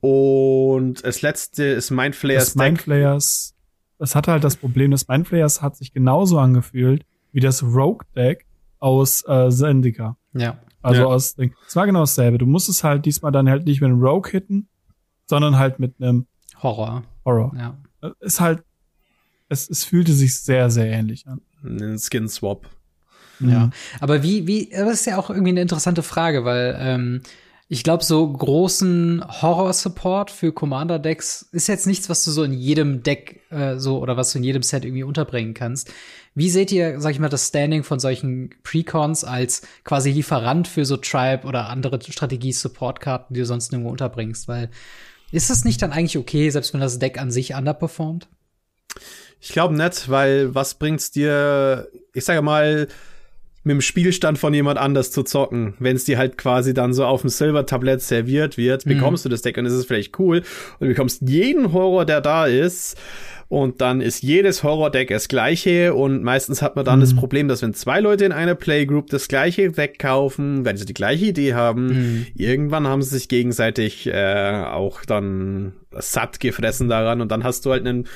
Und das letzte ist Mindflayers. Das Mindflayers, das hatte halt das Problem, das Mindflayers hat sich genauso angefühlt wie das Rogue Deck aus äh, Zendika. Ja. Also ja. aus, es war genau dasselbe. Du musstest halt diesmal dann halt nicht mit einem Rogue hitten, sondern halt mit einem Horror. Horror. Ja. Ist halt, es, es fühlte sich sehr, sehr ähnlich an. Ein Skin Swap. Ja. Mhm. Aber wie, wie, das ist ja auch irgendwie eine interessante Frage, weil ähm, ich glaube, so großen Horror-Support für Commander-Decks ist jetzt nichts, was du so in jedem Deck äh, so oder was du in jedem Set irgendwie unterbringen kannst. Wie seht ihr, sag ich mal, das Standing von solchen Precons als quasi Lieferant für so Tribe oder andere Strategie-Support-Karten, die du sonst irgendwo unterbringst? Weil ist das nicht dann eigentlich okay, selbst wenn das Deck an sich underperformt? Ich glaube nicht, weil was bringt's dir, ich sage mal, mit dem Spielstand von jemand anders zu zocken. Wenn es dir halt quasi dann so auf dem Silber-Tablett serviert wird, mhm. bekommst du das Deck und es ist vielleicht cool und du bekommst jeden Horror, der da ist und dann ist jedes Horror-Deck das gleiche und meistens hat man dann mhm. das Problem, dass wenn zwei Leute in einer Playgroup das gleiche Deck kaufen, wenn sie die gleiche Idee haben, mhm. irgendwann haben sie sich gegenseitig äh, auch dann satt gefressen daran und dann hast du halt ein,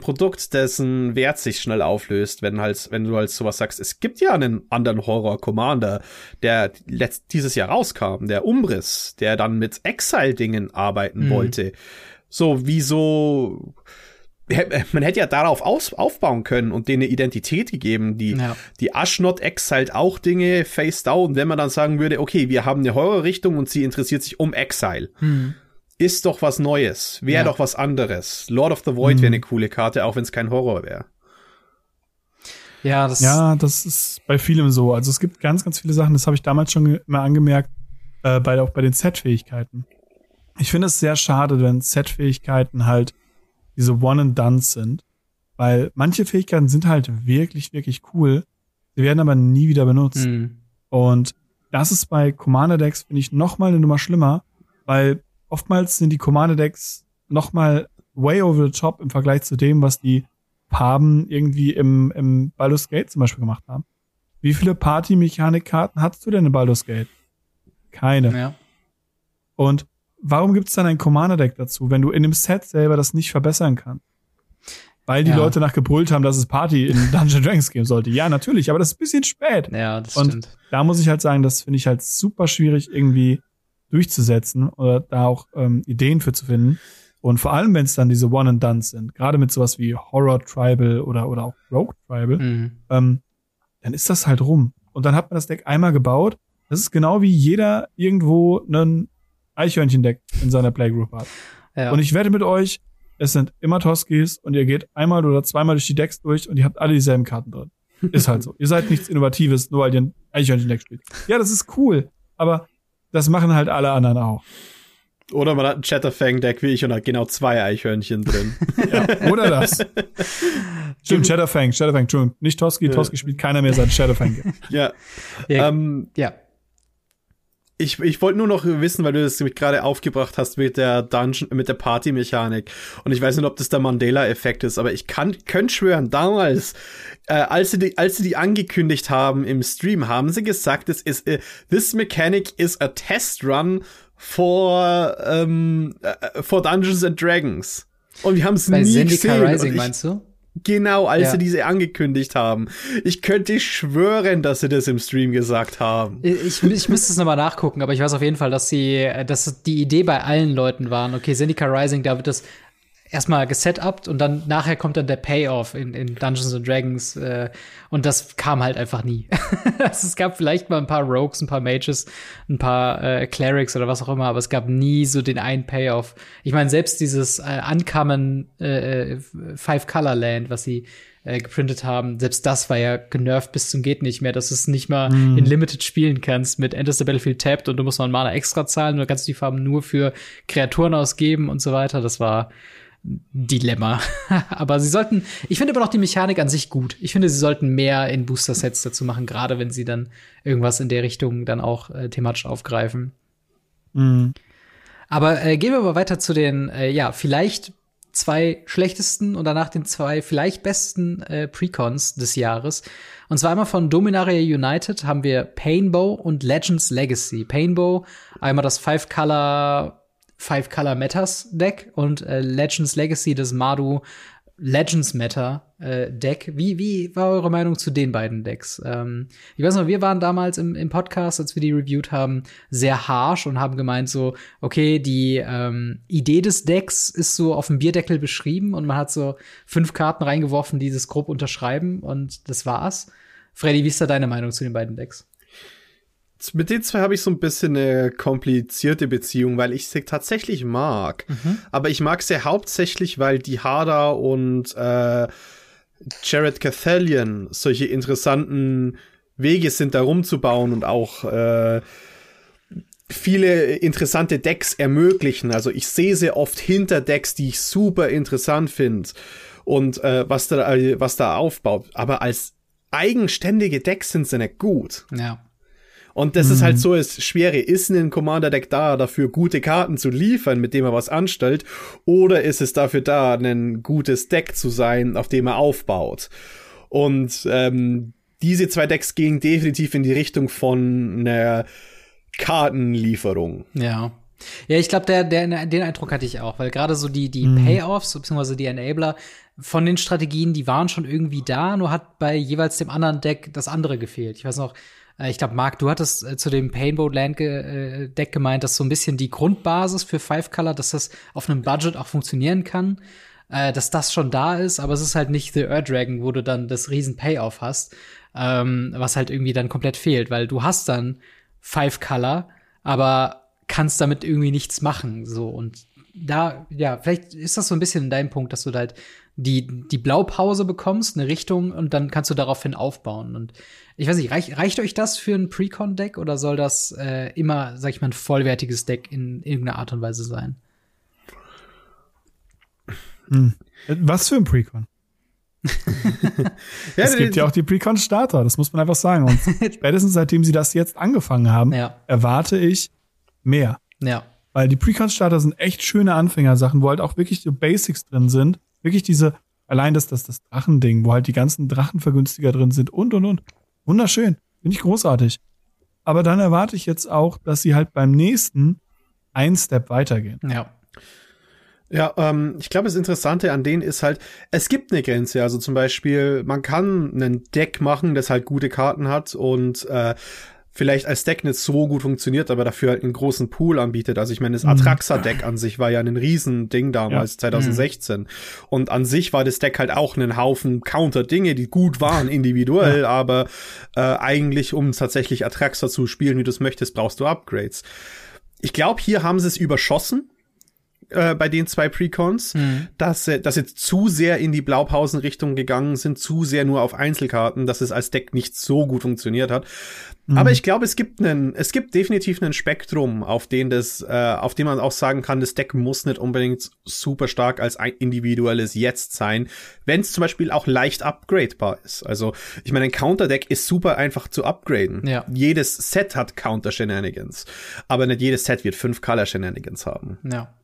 Produkt, dessen Wert sich schnell auflöst, wenn halt, wenn du halt sowas sagst, es gibt ja einen anderen Horror-Commander, der letzt, dieses Jahr rauskam, der Umriss, der dann mit Exile-Dingen arbeiten mhm. wollte. So, wieso man hätte ja darauf aus, aufbauen können und denen eine Identität gegeben. Die, ja. die Ashnot exiled auch Dinge face down. Wenn man dann sagen würde, okay, wir haben eine Horrorrichtung und sie interessiert sich um Exile. Hm. Ist doch was Neues. Wäre ja. doch was anderes. Lord of the Void hm. wäre eine coole Karte, auch wenn es kein Horror wäre. Ja, das ja, das ist bei vielem so. Also es gibt ganz, ganz viele Sachen, das habe ich damals schon mal angemerkt, äh, bei, auch bei den Set-Fähigkeiten. Ich finde es sehr schade, wenn Set-Fähigkeiten halt diese One and Done sind. Weil manche Fähigkeiten sind halt wirklich, wirklich cool. Sie werden aber nie wieder benutzt. Mhm. Und das ist bei Commander-Decks, finde ich, noch mal eine Nummer schlimmer, weil oftmals sind die Commander-Decks noch mal way over the top im Vergleich zu dem, was die Farben irgendwie im, im Baldur's Gate zum Beispiel gemacht haben. Wie viele Party-Mechanik-Karten hast du denn in Baldur's Gate? Keine. Ja. Und warum gibt es dann ein Commander-Deck dazu, wenn du in dem Set selber das nicht verbessern kannst? Weil die ja. Leute nach gebrüllt haben, dass es Party in Dungeon Dragons geben sollte. Ja, natürlich, aber das ist ein bisschen spät. Ja, das Und stimmt. da muss ich halt sagen, das finde ich halt super schwierig irgendwie durchzusetzen oder da auch ähm, Ideen für zu finden. Und vor allem, wenn es dann diese One and Duns sind, gerade mit sowas wie Horror Tribal oder, oder auch Rogue Tribal, mhm. ähm, dann ist das halt rum. Und dann hat man das Deck einmal gebaut. Das ist genau wie jeder irgendwo einen Eichhörnchen-Deck in seiner Playgroup hat. Ja. Und ich wette mit euch, es sind immer Toskis und ihr geht einmal oder zweimal durch die Decks durch und ihr habt alle dieselben Karten drin. Ist halt so. ihr seid nichts Innovatives, nur weil ihr ein Eichhörnchen-Deck spielt. Ja, das ist cool, aber das machen halt alle anderen auch. Oder man hat ein Chatterfang-Deck wie ich und hat genau zwei Eichhörnchen drin. ja, oder das. Stimmt, Chatterfang, Chatterfang, Entschuldigung. Nicht Toski, ja. Toski spielt keiner mehr sein Chatterfang. ja. Ja. Ähm, ja. Ich, ich wollte nur noch wissen, weil du das gerade aufgebracht hast mit der Dungeon, mit der Party-Mechanik. Und ich weiß nicht, ob das der Mandela-Effekt ist, aber ich kann, könnte schwören, damals, äh, als sie die, als sie die angekündigt haben im Stream, haben sie gesagt, es ist, uh, this mechanic is a test run for, ähm, uh, for Dungeons and Dragons. Und wir haben es nie Zendika gesehen. Rising, ich, meinst du? Genau, als ja. sie diese angekündigt haben. Ich könnte schwören, dass sie das im Stream gesagt haben. Ich, ich müsste es nochmal nachgucken, aber ich weiß auf jeden Fall, dass sie, dass die Idee bei allen Leuten waren, okay, Zendika Rising, da wird das erstmal gesetupt und dann nachher kommt dann der Payoff in, in Dungeons and Dragons äh, und das kam halt einfach nie. also es gab vielleicht mal ein paar Rogues, ein paar Mages, ein paar äh, Clerics oder was auch immer, aber es gab nie so den einen Payoff. Ich meine, selbst dieses äh, Uncommon äh, äh, Five Color Land, was sie äh, geprintet haben, selbst das war ja genervt bis zum geht nicht mehr, dass du es nicht mal mm. in Limited spielen kannst mit Enter the Battlefield tapped und du musst noch ein Mana extra zahlen, du kannst die Farben nur für Kreaturen ausgeben und so weiter. Das war Dilemma. Aber sie sollten, ich finde aber noch die Mechanik an sich gut. Ich finde, sie sollten mehr in Booster-Sets dazu machen, gerade wenn sie dann irgendwas in der Richtung dann auch äh, thematisch aufgreifen. Mhm. Aber äh, gehen wir mal weiter zu den, äh, ja, vielleicht zwei schlechtesten und danach den zwei vielleicht besten äh, Precons des Jahres. Und zwar einmal von Dominaria United haben wir Painbow und Legends Legacy. Painbow, einmal das Five-Color Five Color Matters Deck und äh, Legends Legacy des Madu Legends Matter äh, Deck. Wie, wie war eure Meinung zu den beiden Decks? Ähm, ich weiß noch, wir waren damals im, im Podcast, als wir die reviewed haben, sehr harsh und haben gemeint so, okay, die ähm, Idee des Decks ist so auf dem Bierdeckel beschrieben und man hat so fünf Karten reingeworfen, die das grob unterschreiben und das war's. Freddy, wie ist da deine Meinung zu den beiden Decks? Mit den zwei habe ich so ein bisschen eine komplizierte Beziehung, weil ich sie tatsächlich mag. Mhm. Aber ich mag sie hauptsächlich, weil die Hada und äh, Jared Cathalion solche interessanten Wege sind, da rumzubauen und auch äh, viele interessante Decks ermöglichen. Also ich sehe sie oft hinter Decks, die ich super interessant finde und äh, was da was da aufbaut. Aber als eigenständige Decks sind sie nicht gut. Ja. Und das mhm. ist halt mhm. so das Schwere. Ist ein Commander-Deck da, dafür gute Karten zu liefern, mit dem er was anstellt? Oder ist es dafür da, ein gutes Deck zu sein, auf dem er aufbaut? Und ähm, diese zwei Decks gehen definitiv in die Richtung von einer Kartenlieferung. Ja. Ja, ich glaube, der, der, den Eindruck hatte ich auch, weil gerade so die, die mhm. Payoffs, beziehungsweise die Enabler von den Strategien, die waren schon irgendwie da, nur hat bei jeweils dem anderen Deck das andere gefehlt. Ich weiß noch, ich glaube, Marc, du hattest äh, zu dem Painbow Land äh, Deck gemeint, dass so ein bisschen die Grundbasis für Five Color, dass das auf einem Budget auch funktionieren kann, äh, dass das schon da ist, aber es ist halt nicht The Ur Dragon, wo du dann das riesen Payoff hast, ähm, was halt irgendwie dann komplett fehlt, weil du hast dann Five Color, aber kannst damit irgendwie nichts machen, so. Und da, ja, vielleicht ist das so ein bisschen in deinem Punkt, dass du da halt die, die Blaupause bekommst, eine Richtung und dann kannst du daraufhin aufbauen. Und ich weiß nicht, reich, reicht euch das für ein Precon-Deck oder soll das äh, immer, sag ich mal, ein vollwertiges Deck in irgendeiner Art und Weise sein? Hm. Was für ein Precon? ja, es gibt ja auch die Precon-Starter, das muss man einfach sagen. Und spätestens seitdem sie das jetzt angefangen haben, ja. erwarte ich mehr. Ja. Weil die Precon-Starter sind echt schöne Anfängersachen, wo halt auch wirklich die Basics drin sind. Wirklich diese, allein das, das, das Drachending, wo halt die ganzen Drachenvergünstiger drin sind und, und, und. Wunderschön. Finde ich großartig. Aber dann erwarte ich jetzt auch, dass sie halt beim nächsten ein Step weitergehen. Ja. Ja, ähm, ich glaube, das Interessante an denen ist halt, es gibt eine Grenze. Also zum Beispiel, man kann einen Deck machen, das halt gute Karten hat und äh, vielleicht als Deck nicht so gut funktioniert, aber dafür halt einen großen Pool anbietet. Also ich meine, das mhm. Atraxa-Deck an sich war ja ein Riesending damals, ja. 2016. Mhm. Und an sich war das Deck halt auch einen Haufen Counter-Dinge, die gut waren individuell, ja. aber äh, eigentlich, um tatsächlich Atraxa zu spielen, wie du es möchtest, brauchst du Upgrades. Ich glaube, hier haben sie es überschossen äh, bei den zwei Precons, mhm. dass, äh, dass sie zu sehr in die Blaupausen-Richtung gegangen sind, zu sehr nur auf Einzelkarten, dass es als Deck nicht so gut funktioniert hat. Mhm. Aber ich glaube, es gibt einen, es gibt definitiv ein Spektrum, auf den das, äh, auf dem man auch sagen kann, das Deck muss nicht unbedingt super stark als ein individuelles Jetzt sein, wenn es zum Beispiel auch leicht upgradebar ist. Also, ich meine, ein Counter-Deck ist super einfach zu upgraden. Ja. Jedes Set hat Counter-Shenanigans, aber nicht jedes Set wird fünf Color-Shenanigans haben.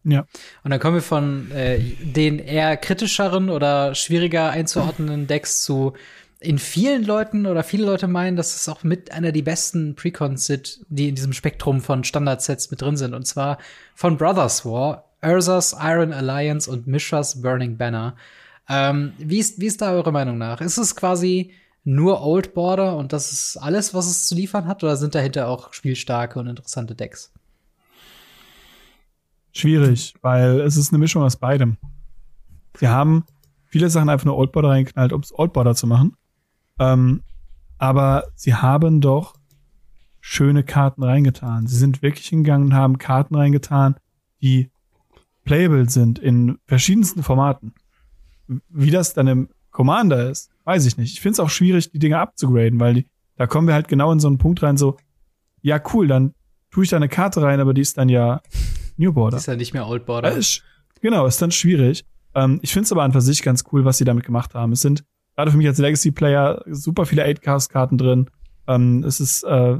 Ja. Und dann kommen wir von äh, den eher kritischeren oder schwieriger einzuordnenden Decks zu in vielen Leuten oder viele Leute meinen, dass es auch mit einer der besten Precons sind, die in diesem Spektrum von Standardsets mit drin sind. Und zwar von Brothers War, Urza's Iron Alliance und Mishra's Burning Banner. Ähm, wie, ist, wie ist da eure Meinung nach? Ist es quasi nur Old Border und das ist alles, was es zu liefern hat? Oder sind dahinter auch spielstarke und interessante Decks? Schwierig, weil es ist eine Mischung aus beidem. Sie haben viele Sachen einfach nur Old Border reingeknallt, um es Old Border zu machen. Ähm, aber sie haben doch schöne Karten reingetan. Sie sind wirklich hingegangen und haben Karten reingetan, die playable sind in verschiedensten Formaten. Wie das dann im Commander ist, weiß ich nicht. Ich finde es auch schwierig, die Dinge abzugraden, weil die, da kommen wir halt genau in so einen Punkt rein, so, ja, cool, dann tue ich da eine Karte rein, aber die ist dann ja New Border. Ist ja nicht mehr Old Border. Ist, genau, ist dann schwierig. Ähm, ich finde es aber an für sich ganz cool, was sie damit gemacht haben. Es sind gerade für mich als Legacy-Player super viele 8-Cast-Karten drin. Ähm, es ist äh,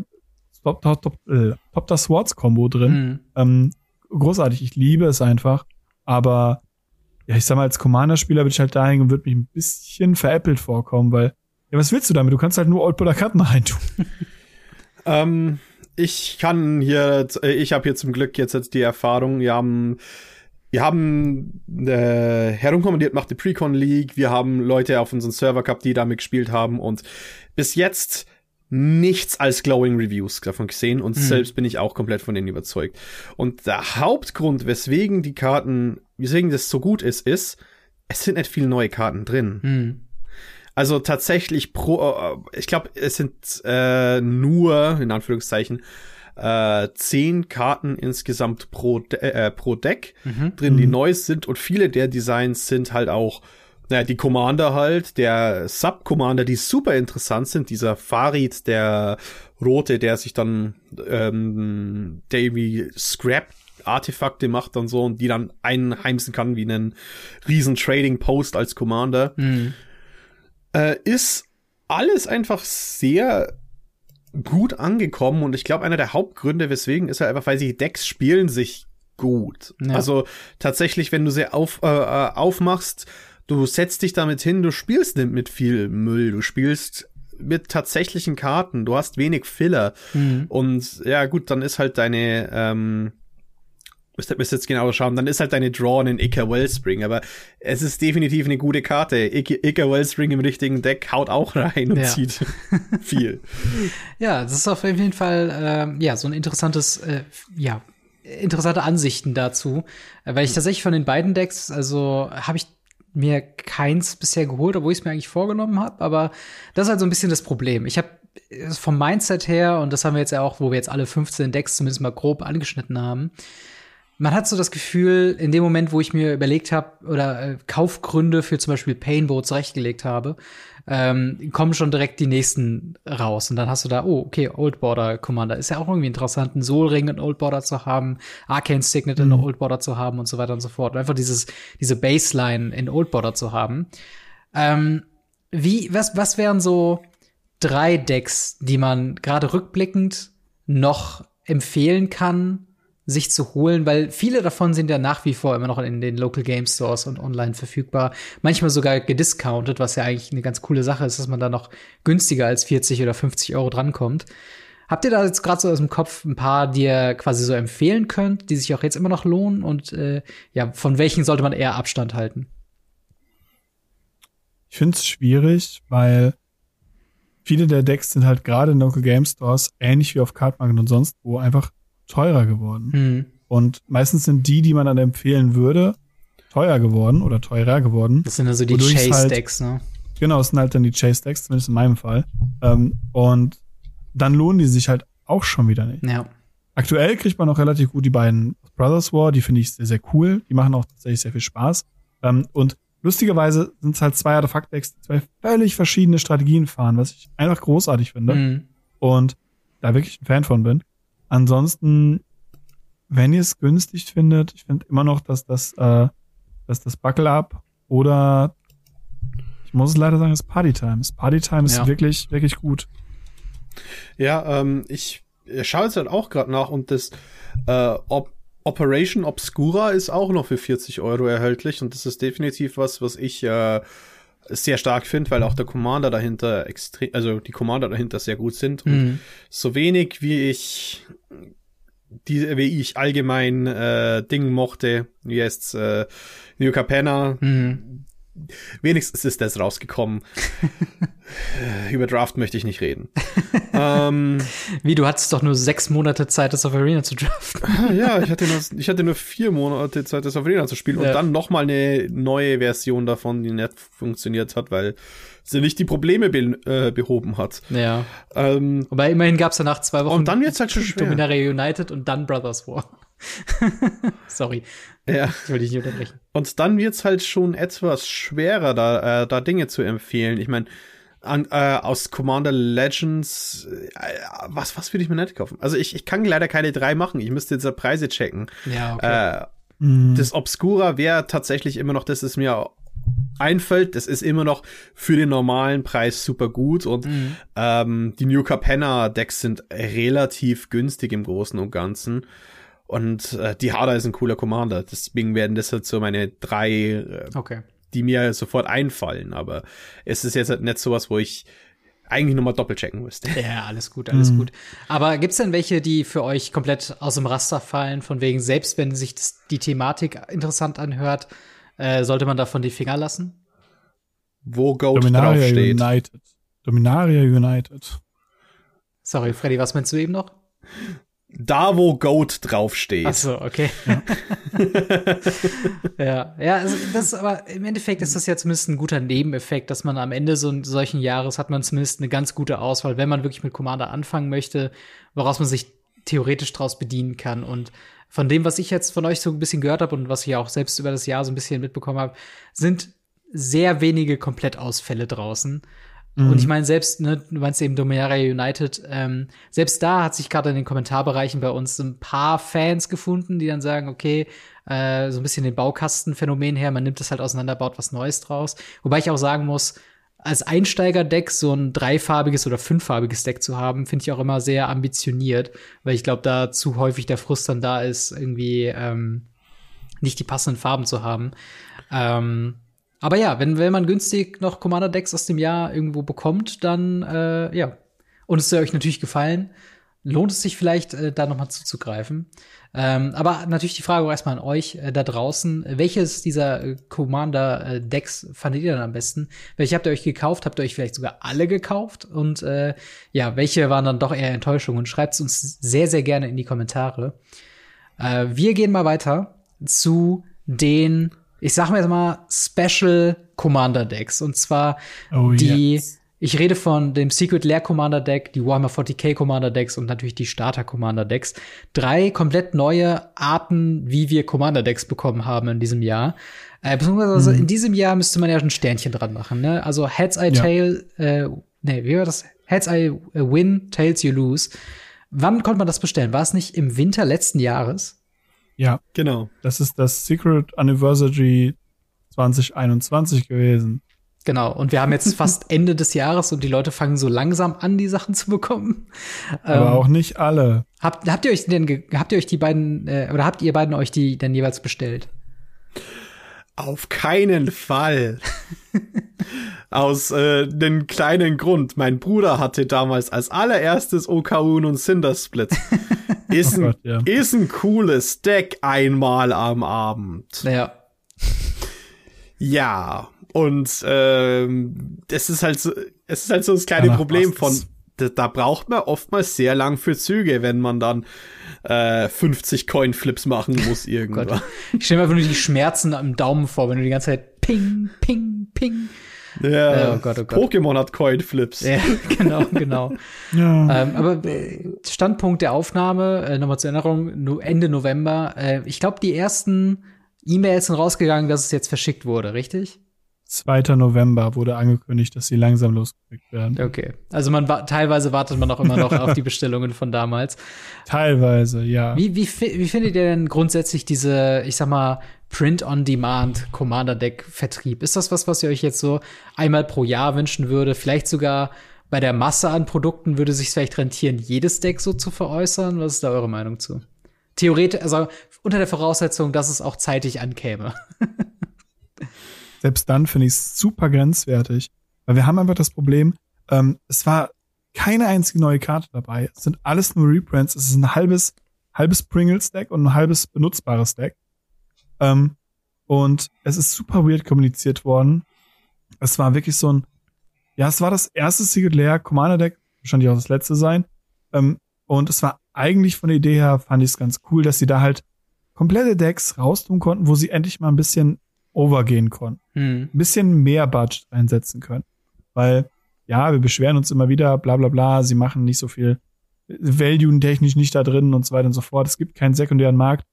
Top, Top, Top, äh, Top das Swords-Kombo drin. Mhm. Ähm, großartig, ich liebe es einfach. Aber ja, ich sag mal, als Commander-Spieler bin ich halt dahin und würde mich ein bisschen veräppelt vorkommen, weil, ja, was willst du damit? Du kannst halt nur Oldboulder-Karten reintun. ähm, ich kann hier, ich habe hier zum Glück jetzt, jetzt die Erfahrung, wir haben wir haben äh, herumkommandiert macht die Precon League, wir haben Leute auf unseren Server gehabt, die damit gespielt haben und bis jetzt nichts als glowing Reviews davon gesehen und mhm. selbst bin ich auch komplett von denen überzeugt. Und der Hauptgrund, weswegen die Karten, weswegen das so gut ist, ist, es sind nicht viele neue Karten drin. Mhm. Also tatsächlich pro, äh, ich glaube, es sind äh, nur, in Anführungszeichen, äh, zehn Karten insgesamt pro, De äh, pro Deck mhm. drin, die mhm. neu sind und viele der Designs sind halt auch naja, die Commander halt, der Sub-Commander, die super interessant sind, dieser Farid, der Rote, der sich dann, ähm, der irgendwie Scrap Artefakte macht und so und die dann einheimsen kann wie einen riesen Trading Post als Commander, mhm. Äh, ist alles einfach sehr gut angekommen und ich glaube, einer der Hauptgründe, weswegen ist halt einfach, weil sie Decks spielen sich gut. Ja. Also tatsächlich, wenn du sie auf, äh, äh, aufmachst, du setzt dich damit hin, du spielst nicht mit viel Müll, du spielst mit tatsächlichen Karten, du hast wenig Filler mhm. und ja gut, dann ist halt deine ähm, müsste müsst jetzt genau schauen, dann ist halt deine Draw ein Ica Wellspring, aber es ist definitiv eine gute Karte. Ica Wellspring im richtigen Deck haut auch rein und ja. zieht viel. Ja, das ist auf jeden Fall äh, ja so ein interessantes, äh, ja interessante Ansichten dazu, äh, weil ich tatsächlich von den beiden Decks, also habe ich mir keins bisher geholt, obwohl ich es mir eigentlich vorgenommen habe, aber das ist halt so ein bisschen das Problem. Ich habe vom Mindset her, und das haben wir jetzt ja auch, wo wir jetzt alle 15 Decks zumindest mal grob angeschnitten haben, man hat so das Gefühl, in dem Moment, wo ich mir überlegt habe oder äh, Kaufgründe für zum Beispiel Painbow zurechtgelegt habe, ähm, kommen schon direkt die nächsten raus. Und dann hast du da, oh, okay, Old Border Commander. Ist ja auch irgendwie interessant, einen Soul Ring in Old Border zu haben, Arcane Signet mhm. in Old Border zu haben und so weiter und so fort. Und einfach dieses, diese Baseline in Old Border zu haben. Ähm, wie, was, was wären so drei Decks, die man gerade rückblickend noch empfehlen kann, sich zu holen, weil viele davon sind ja nach wie vor immer noch in den Local Game Stores und online verfügbar. Manchmal sogar gediscountet, was ja eigentlich eine ganz coole Sache ist, dass man da noch günstiger als 40 oder 50 Euro drankommt. Habt ihr da jetzt gerade so aus dem Kopf ein paar, die ihr quasi so empfehlen könnt, die sich auch jetzt immer noch lohnen und äh, ja, von welchen sollte man eher Abstand halten? Ich finde es schwierig, weil viele der Decks sind halt gerade in Local Game Stores, ähnlich wie auf Cardmarket und sonst wo, einfach teurer geworden. Mhm. Und meistens sind die, die man dann empfehlen würde, teuer geworden oder teurer geworden. Das sind also die Chase-Decks, halt, ne? Genau, das sind halt dann die Chase-Decks, zumindest in meinem Fall. Ähm, und dann lohnen die sich halt auch schon wieder nicht. Ja. Aktuell kriegt man noch relativ gut die beiden Brothers War, die finde ich sehr, sehr cool. Die machen auch tatsächlich sehr viel Spaß. Ähm, und lustigerweise sind es halt zwei Artefakt-Decks, die zwei völlig verschiedene Strategien fahren, was ich einfach großartig finde. Mhm. Und da wirklich ein Fan von bin. Ansonsten, wenn ihr es günstig findet, ich finde immer noch, dass das, äh, dass das Buckle Up oder ich muss es leider sagen, ist Party Time. Das Party Time ist ja. wirklich, wirklich gut. Ja, ähm, ich schaue jetzt halt auch gerade nach und das äh, ob Operation Obscura ist auch noch für 40 Euro erhältlich und das ist definitiv was, was ich äh, sehr stark finde, weil auch der Commander dahinter extrem, also die Commander dahinter sehr gut sind und mhm. so wenig wie ich die, wie ich allgemein äh, Ding mochte, wie jetzt äh, New Capenna, mhm wenigstens ist das rausgekommen. Über Draft möchte ich nicht reden. ähm, Wie, du hattest doch nur sechs Monate Zeit, das auf Arena zu draften. Ja, ich hatte, nur, ich hatte nur vier Monate Zeit, das auf Arena zu spielen ja. und dann nochmal eine neue Version davon, die nicht funktioniert hat, weil sie nicht die Probleme be äh, behoben hat. Ja. Ähm, Wobei immerhin gab es danach zwei Wochen und dann wird's halt schon schwer. Dominaria United und dann Brothers War. Sorry. Ja. Ich wollte dich nicht unterbrechen. Und dann wird's halt schon etwas schwerer, da, äh, da Dinge zu empfehlen. Ich meine, äh, aus Commander Legends, äh, was, was würde ich mir nicht kaufen? Also ich, ich kann leider keine drei machen. Ich müsste jetzt Preise checken. Ja, okay. Äh, mhm. Das Obscura wäre tatsächlich immer noch, das ist mir einfällt, das ist immer noch für den normalen Preis super gut und mhm. ähm, die New Capenna Decks sind relativ günstig im Großen und Ganzen. Und äh, die Harder ist ein cooler Commander. Deswegen werden das halt so meine drei, äh, okay. die mir sofort einfallen. Aber es ist jetzt halt nicht sowas, wo ich eigentlich nochmal doppelt checken müsste. Ja, alles gut, alles mhm. gut. Aber gibt's denn welche, die für euch komplett aus dem Raster fallen, von wegen, selbst wenn sich das, die Thematik interessant anhört, äh, sollte man davon die Finger lassen? Wo Goat draufsteht. United. Dominaria United. Sorry, Freddy, was meinst du eben noch? Da, wo Goat draufsteht. Ach so, okay. Ja, ja, also das aber im Endeffekt ist das ja zumindest ein guter Nebeneffekt, dass man am Ende so solchen Jahres hat man zumindest eine ganz gute Auswahl, wenn man wirklich mit Commander anfangen möchte, woraus man sich theoretisch draus bedienen kann. Und von dem, was ich jetzt von euch so ein bisschen gehört habe und was ich auch selbst über das Jahr so ein bisschen mitbekommen habe, sind sehr wenige Komplettausfälle draußen. Mhm. Und ich meine, selbst, ne, du meinst eben Dominaria United, ähm, selbst da hat sich gerade in den Kommentarbereichen bei uns ein paar Fans gefunden, die dann sagen, okay, äh, so ein bisschen den Baukastenphänomen her, man nimmt das halt auseinander, baut was Neues draus. Wobei ich auch sagen muss, als Einsteiger-Deck so ein dreifarbiges oder fünffarbiges Deck zu haben, finde ich auch immer sehr ambitioniert, weil ich glaube, da zu häufig der Frust dann da ist, irgendwie ähm, nicht die passenden Farben zu haben. Ähm, aber ja, wenn, wenn man günstig noch Commander-Decks aus dem Jahr irgendwo bekommt, dann äh, ja. Und es soll euch natürlich gefallen, lohnt es sich vielleicht, äh, da nochmal zuzugreifen. Ähm, aber natürlich die Frage auch erstmal an euch äh, da draußen. Welches dieser äh, Commander-Decks fandet ihr dann am besten? Welche habt ihr euch gekauft? Habt ihr euch vielleicht sogar alle gekauft? Und äh, ja, welche waren dann doch eher Enttäuschungen? Schreibt es uns sehr, sehr gerne in die Kommentare. Äh, wir gehen mal weiter zu den ich sag mir jetzt mal Special Commander Decks. Und zwar oh, die, yes. ich rede von dem Secret Lair Commander Deck, die Warhammer 40k Commander Decks und natürlich die Starter Commander Decks. Drei komplett neue Arten, wie wir Commander Decks bekommen haben in diesem Jahr. Äh, beziehungsweise mhm. in diesem Jahr müsste man ja ein Sternchen dran machen, ne? Also Heads I ja. Tail, äh, nee, wie war das? Heads I Win, Tails You Lose. Wann konnte man das bestellen? War es nicht im Winter letzten Jahres? Ja, genau. Das ist das Secret Anniversary 2021 gewesen. Genau, und wir haben jetzt fast Ende des Jahres und die Leute fangen so langsam an, die Sachen zu bekommen. Aber ähm, auch nicht alle. Habt, habt ihr euch denn, habt ihr euch die beiden, äh, oder habt ihr beiden euch die denn jeweils bestellt? Auf keinen Fall. Aus äh, dem kleinen Grund. Mein Bruder hatte damals als allererstes Okaun und Cinder Split. Ist, oh Gott, ja. ist ein cooles Deck einmal am Abend. Ja. Ja, und ähm, das ist halt so, es ist halt so das kleine Danach Problem von, da, da, braucht man oftmals sehr lang für Züge, wenn man dann äh, 50 Coin-Flips machen muss irgendwann. Oh ich stelle mir einfach nur die Schmerzen am Daumen vor, wenn du die ganze Zeit ping, ping, ping. Ja, oh Gott, oh Gott. Pokémon hat Coin-Flips. Ja, genau, genau. ja. Ähm, aber äh, Standpunkt der Aufnahme, äh, nochmal zur Erinnerung, Ende November. Äh, ich glaube, die ersten E-Mails sind rausgegangen, dass es jetzt verschickt wurde, richtig? 2. November wurde angekündigt, dass sie langsam losgeschickt werden. Okay. Also man teilweise wartet man auch immer noch auf die Bestellungen von damals. Teilweise, ja. Wie, wie, wie findet ihr denn grundsätzlich diese, ich sag mal, Print-on-Demand Commander Deck Vertrieb? Ist das was, was ihr euch jetzt so einmal pro Jahr wünschen würde? Vielleicht sogar bei der Masse an Produkten würde sich vielleicht rentieren, jedes Deck so zu veräußern? Was ist da eure Meinung zu? Theoretisch, also unter der Voraussetzung, dass es auch zeitig ankäme. selbst dann finde ich es super grenzwertig. Weil wir haben einfach das Problem, ähm, es war keine einzige neue Karte dabei. Es sind alles nur Reprints. Es ist ein halbes, halbes Pringles-Deck und ein halbes benutzbares Deck. Ähm, und es ist super weird kommuniziert worden. Es war wirklich so ein, ja, es war das erste Secret Lair Commander Deck, wahrscheinlich auch das letzte sein. Ähm, und es war eigentlich von der Idee her, fand ich es ganz cool, dass sie da halt komplette Decks raustun konnten, wo sie endlich mal ein bisschen overgehen konnten. Hm. Ein bisschen mehr Budget einsetzen können. Weil, ja, wir beschweren uns immer wieder, bla bla bla, sie machen nicht so viel Value technisch nicht da drin und so weiter und so fort. Es gibt keinen sekundären Markt.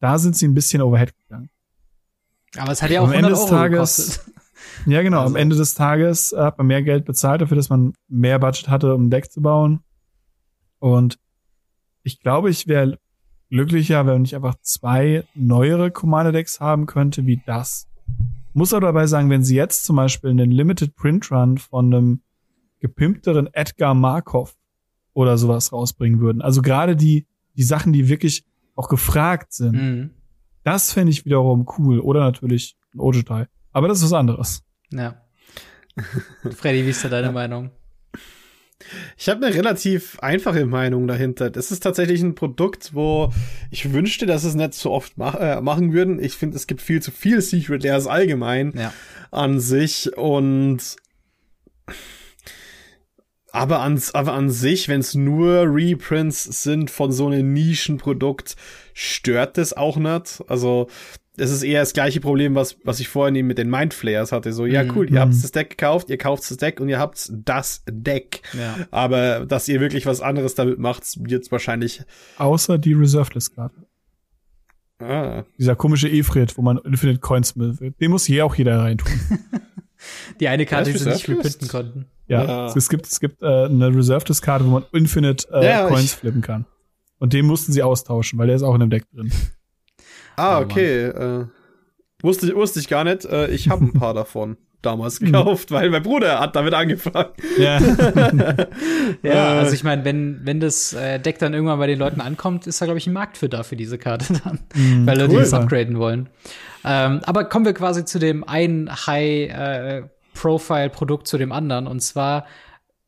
Da sind sie ein bisschen overhead gegangen. Aber es hat ja auch am Ende des Tages, gekostet. Ja, genau. Also. Am Ende des Tages hat man mehr Geld bezahlt dafür, dass man mehr Budget hatte, um ein Deck zu bauen. Und ich glaube, ich wäre glücklicher, wenn ich einfach zwei neuere Commander-Decks haben könnte, wie das. Muss aber dabei sagen, wenn sie jetzt zum Beispiel einen Limited Print Run von einem gepimpteren Edgar Markov oder sowas rausbringen würden, also gerade die, die Sachen, die wirklich auch gefragt sind, mhm. das fände ich wiederum cool. Oder natürlich ein Ojutai. Aber das ist was anderes. Ja. Freddy, wie ist da deine Meinung? Ich habe eine relativ einfache Meinung dahinter. Das ist tatsächlich ein Produkt, wo ich wünschte, dass es nicht so oft mach, äh, machen würden. Ich finde, es gibt viel zu viel Secret Layers allgemein ja. an sich und aber an, aber an sich, wenn es nur Reprints sind von so einem Nischenprodukt, stört das auch nicht. Also es ist eher das gleiche Problem, was, was ich vorhin eben mit den Mindflayers hatte. So, ja, cool, ihr habt mhm. das Deck gekauft, ihr kauft das Deck und ihr habt das Deck. Ja. Aber dass ihr wirklich was anderes damit macht, wird wahrscheinlich. Außer die Reserved-List-Karte. Ah. Dieser komische Efred, wo man Infinite Coins will. Den muss hier auch jeder reintun. die eine Karte, die sie nicht reprinten konnten. Ja, ja, Es, gibt, es gibt äh, eine Reserved-List-Karte, wo man Infinite äh, ja, Coins flippen kann. Und den mussten sie austauschen, weil der ist auch in dem Deck drin. Ah, okay. Äh, wusste, ich, wusste ich gar nicht. Äh, ich habe ein paar davon damals gekauft, weil mein Bruder hat damit angefangen. Ja, ja also ich meine, wenn, wenn das äh, Deck dann irgendwann bei den Leuten ankommt, ist da, glaube ich, ein Markt für da, für diese Karte dann, mm, weil Leute cool. das upgraden wollen. Ähm, aber kommen wir quasi zu dem einen High-Profile-Produkt äh, zu dem anderen, und zwar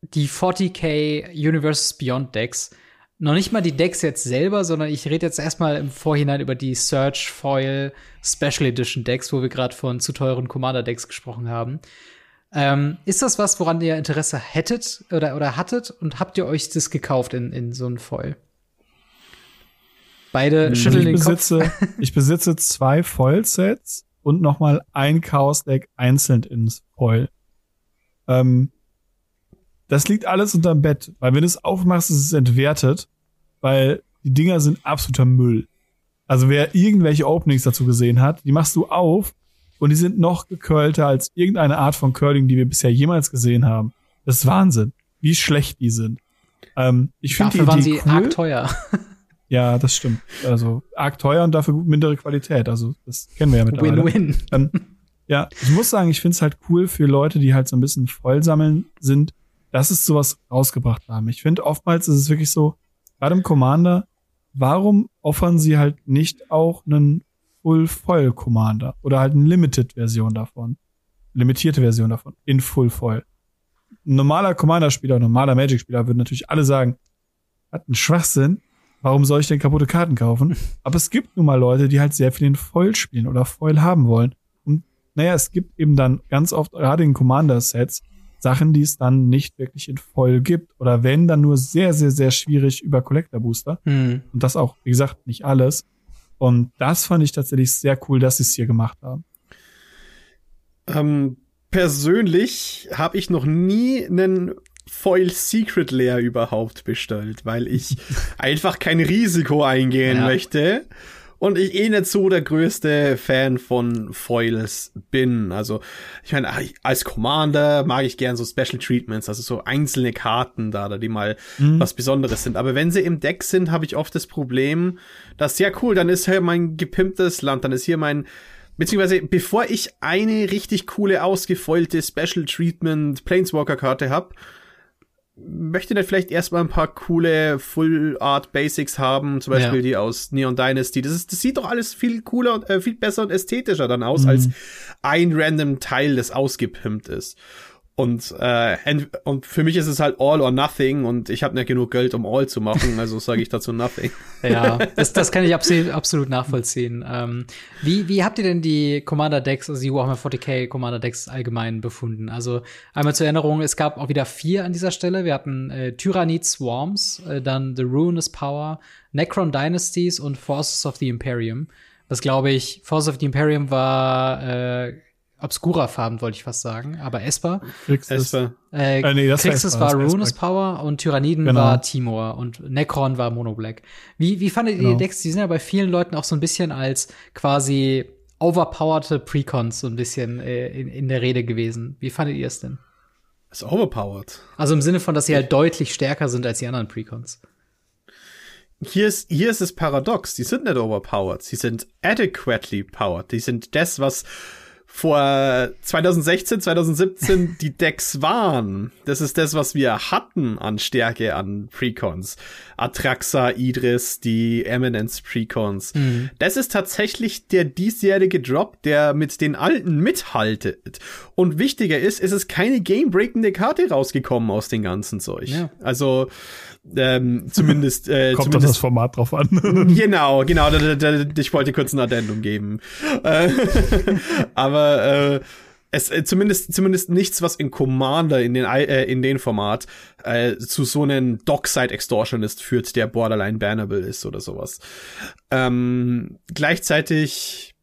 die 40k Universes Beyond Decks noch nicht mal die Decks jetzt selber, sondern ich rede jetzt erstmal im Vorhinein über die Search Foil Special Edition Decks, wo wir gerade von zu teuren Commander Decks gesprochen haben. Ähm, ist das was, woran ihr Interesse hättet oder, oder hattet und habt ihr euch das gekauft in, in so ein Foil? Beide schütteln ich den besitze, Kopf. ich besitze zwei Foil-Sets und noch mal ein Chaos-Deck einzeln ins Foil. Ähm, das liegt alles unterm Bett, weil wenn du es aufmachst, ist es entwertet, weil die Dinger sind absoluter Müll. Also wer irgendwelche Openings dazu gesehen hat, die machst du auf und die sind noch gekörlter als irgendeine Art von Curling, die wir bisher jemals gesehen haben. Das ist Wahnsinn, wie schlecht die sind. Ähm, ich finde die waren sie cool. arg teuer. Ja, das stimmt. Also arg teuer und dafür mindere Qualität. Also das kennen wir ja mittlerweile. Win-win. Ähm, Ja, ich muss sagen, ich finde es halt cool für Leute, die halt so ein bisschen voll sammeln sind, dass es sowas rausgebracht haben. Ich finde, oftmals ist es wirklich so, gerade im Commander, warum offern sie halt nicht auch einen Full Foil Commander oder halt eine Limited Version davon? Limitierte Version davon in Full Foil. Ein normaler Commander-Spieler, ein normaler Magic-Spieler würden natürlich alle sagen, hat einen Schwachsinn. Warum soll ich denn kaputte Karten kaufen? Aber es gibt nun mal Leute, die halt sehr viel in Foil spielen oder Foil haben wollen. Und naja, es gibt eben dann ganz oft, gerade in Commander-Sets, Sachen, die es dann nicht wirklich in Foil gibt. Oder wenn, dann nur sehr, sehr, sehr schwierig über Collector Booster. Mhm. Und das auch, wie gesagt, nicht alles. Und das fand ich tatsächlich sehr cool, dass sie es hier gemacht haben. Ähm, persönlich habe ich noch nie einen Foil Secret Layer überhaupt bestellt, weil ich einfach kein Risiko eingehen ja. möchte und ich eh nicht so der größte Fan von Foils bin. Also, ich meine, als Commander mag ich gern so Special Treatments, also so einzelne Karten da, die mal mhm. was Besonderes sind. Aber wenn sie im Deck sind, habe ich oft das Problem, dass, ja cool, dann ist hier mein gepimptes Land, dann ist hier mein Beziehungsweise, bevor ich eine richtig coole, ausgefeulte Special Treatment Planeswalker-Karte habe, möchte dann vielleicht erstmal ein paar coole Full Art Basics haben, zum Beispiel ja. die aus Neon Dynasty. Das, ist, das sieht doch alles viel cooler und äh, viel besser und ästhetischer dann aus, mhm. als ein random Teil, das ausgepimpt ist. Und, äh, und für mich ist es halt all or nothing und ich habe nicht genug Geld, um all zu machen, also sage ich dazu nothing. ja, das, das kann ich absolut, absolut nachvollziehen. Ähm, wie, wie habt ihr denn die Commander Decks, also die Warhammer 40k Commander Decks allgemein befunden? Also einmal zur Erinnerung, es gab auch wieder vier an dieser Stelle. Wir hatten äh, Tyrannid Swarms, äh, dann The Ruinous Power, Necron Dynasties und Forces of the Imperium. Was glaube ich, Forces of the Imperium war äh, Obscura-Farben, wollte ich fast sagen, aber Esper. Krixis. Äh, äh, nee, das Krixis war Runus Power und Tyranniden genau. war Timor und Necron war Mono Black. Wie, wie fandet genau. ihr die Decks? Die sind ja bei vielen Leuten auch so ein bisschen als quasi overpowerte Precons so ein bisschen äh, in, in der Rede gewesen. Wie fandet ihr es denn? Ist overpowered. Also im Sinne von, dass sie halt deutlich stärker sind als die anderen Precons. Hier ist, hier ist es paradox. Die sind nicht overpowered. Sie sind adequately powered. Die sind das, was vor 2016, 2017 die Decks waren. Das ist das, was wir hatten an Stärke an Precons. Atraxa, Idris, die Eminence Precons. Mhm. Das ist tatsächlich der diesjährige Drop, der mit den alten mithaltet. Und wichtiger ist, es ist keine game-breakende Karte rausgekommen aus dem ganzen Zeug. Ja. Also, ähm, zumindest äh, kommt zumindest, das Format drauf an. genau, genau. Da, da, da, ich wollte kurz ein Addendum geben, äh, aber äh, es äh, zumindest zumindest nichts, was in Commander in den äh, in den Format äh, zu so einem Dockside Extortionist führt, der borderline bannable ist oder sowas. Ähm, gleichzeitig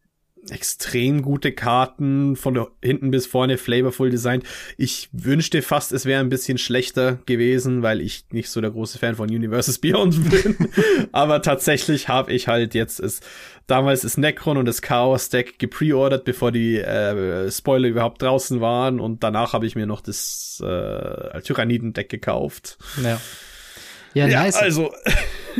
extrem gute Karten, von hinten bis vorne flavorful designt. Ich wünschte fast, es wäre ein bisschen schlechter gewesen, weil ich nicht so der große Fan von Universes Beyond bin. Aber tatsächlich habe ich halt jetzt es damals das Necron und das Chaos Deck gepreordert, bevor die äh, Spoiler überhaupt draußen waren und danach habe ich mir noch das äh, Tyranniden Deck gekauft. Ja. Ja, ja nice. also.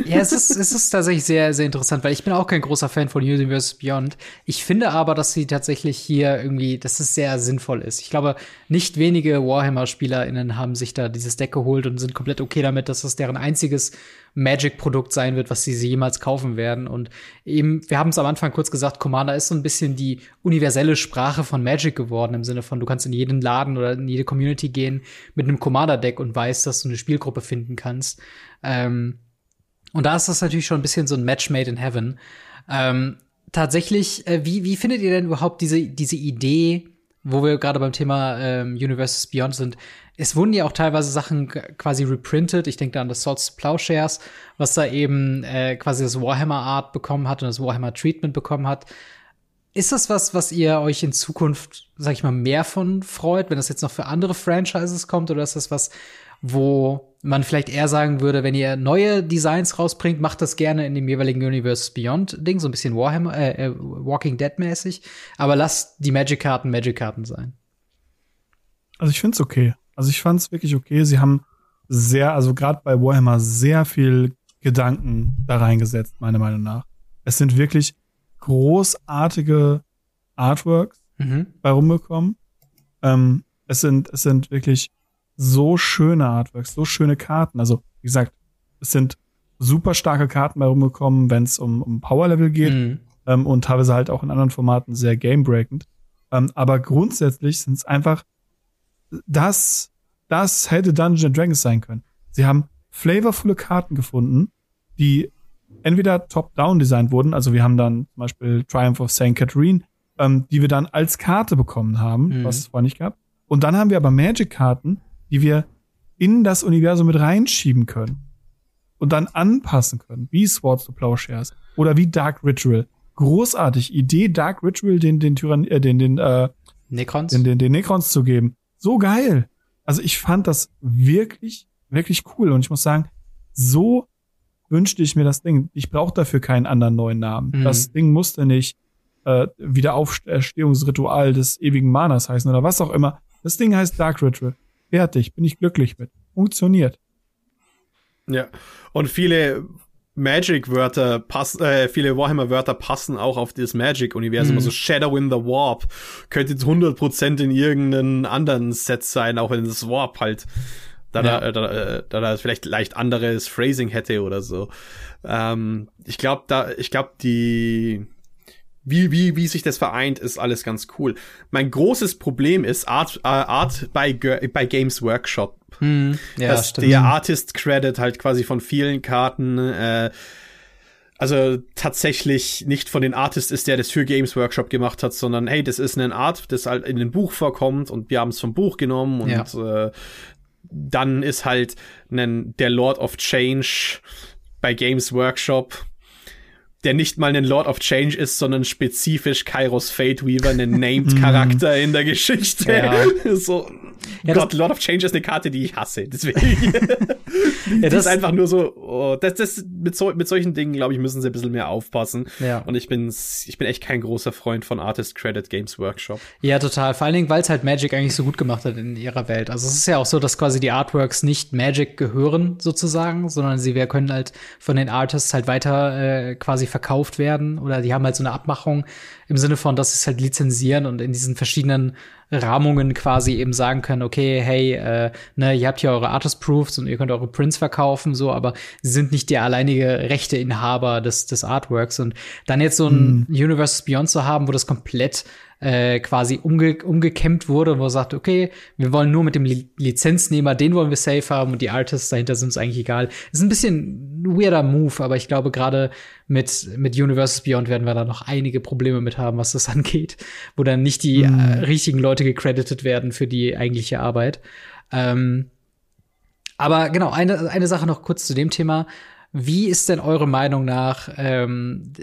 Ja, es ist, es ist tatsächlich sehr, sehr interessant, weil ich bin auch kein großer Fan von Universe Beyond. Ich finde aber, dass sie tatsächlich hier irgendwie, dass es sehr sinnvoll ist. Ich glaube, nicht wenige Warhammer-SpielerInnen haben sich da dieses Deck geholt und sind komplett okay damit, dass das deren einziges Magic-Produkt sein wird, was sie jemals kaufen werden. Und eben, wir haben es am Anfang kurz gesagt, Commander ist so ein bisschen die universelle Sprache von Magic geworden, im Sinne von, du kannst in jeden Laden oder in jede Community gehen mit einem Commander-Deck und weißt, dass du eine Spielgruppe finden kannst. Ähm, und da ist das natürlich schon ein bisschen so ein Match made in heaven. Ähm, tatsächlich, äh, wie, wie findet ihr denn überhaupt diese, diese Idee, wo wir gerade beim Thema ähm, Universes Beyond sind, es wurden ja auch teilweise Sachen quasi reprintet. Ich denke da an das Swords Plowshares, was da eben äh, quasi das Warhammer Art bekommen hat und das Warhammer Treatment bekommen hat. Ist das was, was ihr euch in Zukunft, sag ich mal, mehr von freut, wenn das jetzt noch für andere Franchises kommt? Oder ist das was, wo man vielleicht eher sagen würde, wenn ihr neue Designs rausbringt, macht das gerne in dem jeweiligen Universe Beyond Ding, so ein bisschen Warhammer, äh, äh Walking Dead mäßig, aber lasst die Magic Karten Magic Karten sein. Also ich find's okay. Also ich fand's wirklich okay. Sie haben sehr, also gerade bei Warhammer sehr viel Gedanken da reingesetzt, meiner Meinung nach. Es sind wirklich großartige Artworks. mhm. bei rumgekommen. Ähm, es sind, es sind wirklich so schöne Artworks, so schöne Karten. Also, wie gesagt, es sind super starke Karten bei rumgekommen, wenn es um, um Power-Level geht mhm. ähm, und teilweise halt auch in anderen Formaten sehr game-breakend. Ähm, aber grundsätzlich sind es einfach das, das hätte Dungeons Dragons sein können. Sie haben flavorvolle Karten gefunden, die entweder top-down designt wurden, also wir haben dann zum Beispiel Triumph of St. Catherine, ähm, die wir dann als Karte bekommen haben, mhm. was es vorher nicht gab. Und dann haben wir aber Magic-Karten, die wir in das Universum mit reinschieben können und dann anpassen können, wie Swords to Plowshares oder wie Dark Ritual. Großartig Idee, Dark Ritual den den Tyrann äh, den den äh, Necrons den, den den Necrons zu geben. So geil. Also ich fand das wirklich wirklich cool und ich muss sagen, so wünschte ich mir das Ding. Ich brauche dafür keinen anderen neuen Namen. Mhm. Das Ding musste nicht äh, Wiederaufstehungsritual des ewigen Manas heißen oder was auch immer. Das Ding heißt Dark Ritual. Fertig, bin ich glücklich mit. Funktioniert. Ja, und viele Magic-Wörter passen, äh, viele Warhammer-Wörter passen auch auf das Magic-Universum. Mhm. Also Shadow in the Warp könnte jetzt 100% in irgendeinem anderen Set sein, auch wenn das Warp halt da, ja. da, da, äh, da, da vielleicht leicht anderes Phrasing hätte oder so. Ähm, ich glaube, da, ich glaube, die wie, wie, wie sich das vereint, ist alles ganz cool. Mein großes Problem ist Art, äh, Art bei, bei Games Workshop. Hm, ja, dass stimmt. der Artist Credit halt quasi von vielen Karten, äh, also tatsächlich nicht von den Artist ist, der das für Games Workshop gemacht hat, sondern hey, das ist ein Art, das halt in dem Buch vorkommt und wir haben es vom Buch genommen und ja. äh, dann ist halt ein, der Lord of Change bei Games Workshop der nicht mal ein Lord of Change ist, sondern spezifisch Kairos Fate Weaver, ein Named Charakter in der Geschichte. Ja. so, ja, Gott, Lord of Change ist eine Karte, die ich hasse. Deswegen. ja, das ist einfach nur so, oh, das, das, mit, so, mit solchen Dingen, glaube ich, müssen sie ein bisschen mehr aufpassen. Ja. Und ich bin, ich bin echt kein großer Freund von Artist Credit Games Workshop. Ja, total. Vor allen Dingen, weil es halt Magic eigentlich so gut gemacht hat in ihrer Welt. Also es ist ja auch so, dass quasi die Artworks nicht Magic gehören, sozusagen, sondern sie wir können halt von den Artists halt weiter äh, quasi verkauft werden oder die haben halt so eine Abmachung im Sinne von, dass sie es halt lizenzieren und in diesen verschiedenen Rahmungen quasi eben sagen können, okay, hey, äh, ne, ihr habt hier eure Artist Proofs und ihr könnt eure Prints verkaufen, so, aber sie sind nicht der alleinige Rechteinhaber des, des Artworks. Und dann jetzt so ein mm. Universe Beyond zu haben, wo das komplett äh, quasi umge umgekämmt wurde, wo er sagt, okay, wir wollen nur mit dem Li Lizenznehmer, den wollen wir safe haben und die Artists dahinter sind uns eigentlich egal. Ist ein bisschen ein weirder Move, aber ich glaube, gerade mit, mit Universes Beyond werden wir da noch einige Probleme mit haben, was das angeht, wo dann nicht die mm. äh, richtigen Leute gecredited werden für die eigentliche Arbeit. Ähm, aber genau, eine, eine Sache noch kurz zu dem Thema. Wie ist denn eure Meinung nach, ähm,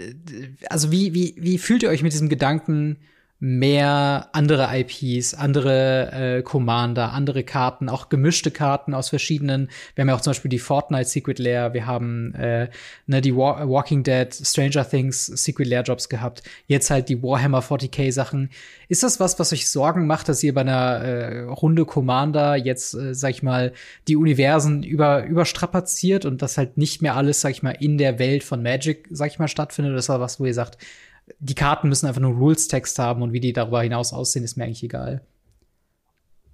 also wie, wie, wie fühlt ihr euch mit diesem Gedanken, mehr andere IPs, andere äh, Commander, andere Karten, auch gemischte Karten aus verschiedenen. Wir haben ja auch zum Beispiel die Fortnite Secret Lair, wir haben äh, ne, die War Walking Dead, Stranger Things Secret Lair Jobs gehabt, jetzt halt die Warhammer 40k Sachen. Ist das was, was euch Sorgen macht, dass ihr bei einer äh, Runde Commander jetzt, äh, sag ich mal, die Universen über überstrapaziert und das halt nicht mehr alles, sag ich mal, in der Welt von Magic, sag ich mal, stattfindet? Das war was, wo ihr sagt, die Karten müssen einfach nur Rules-Text haben und wie die darüber hinaus aussehen, ist mir eigentlich egal.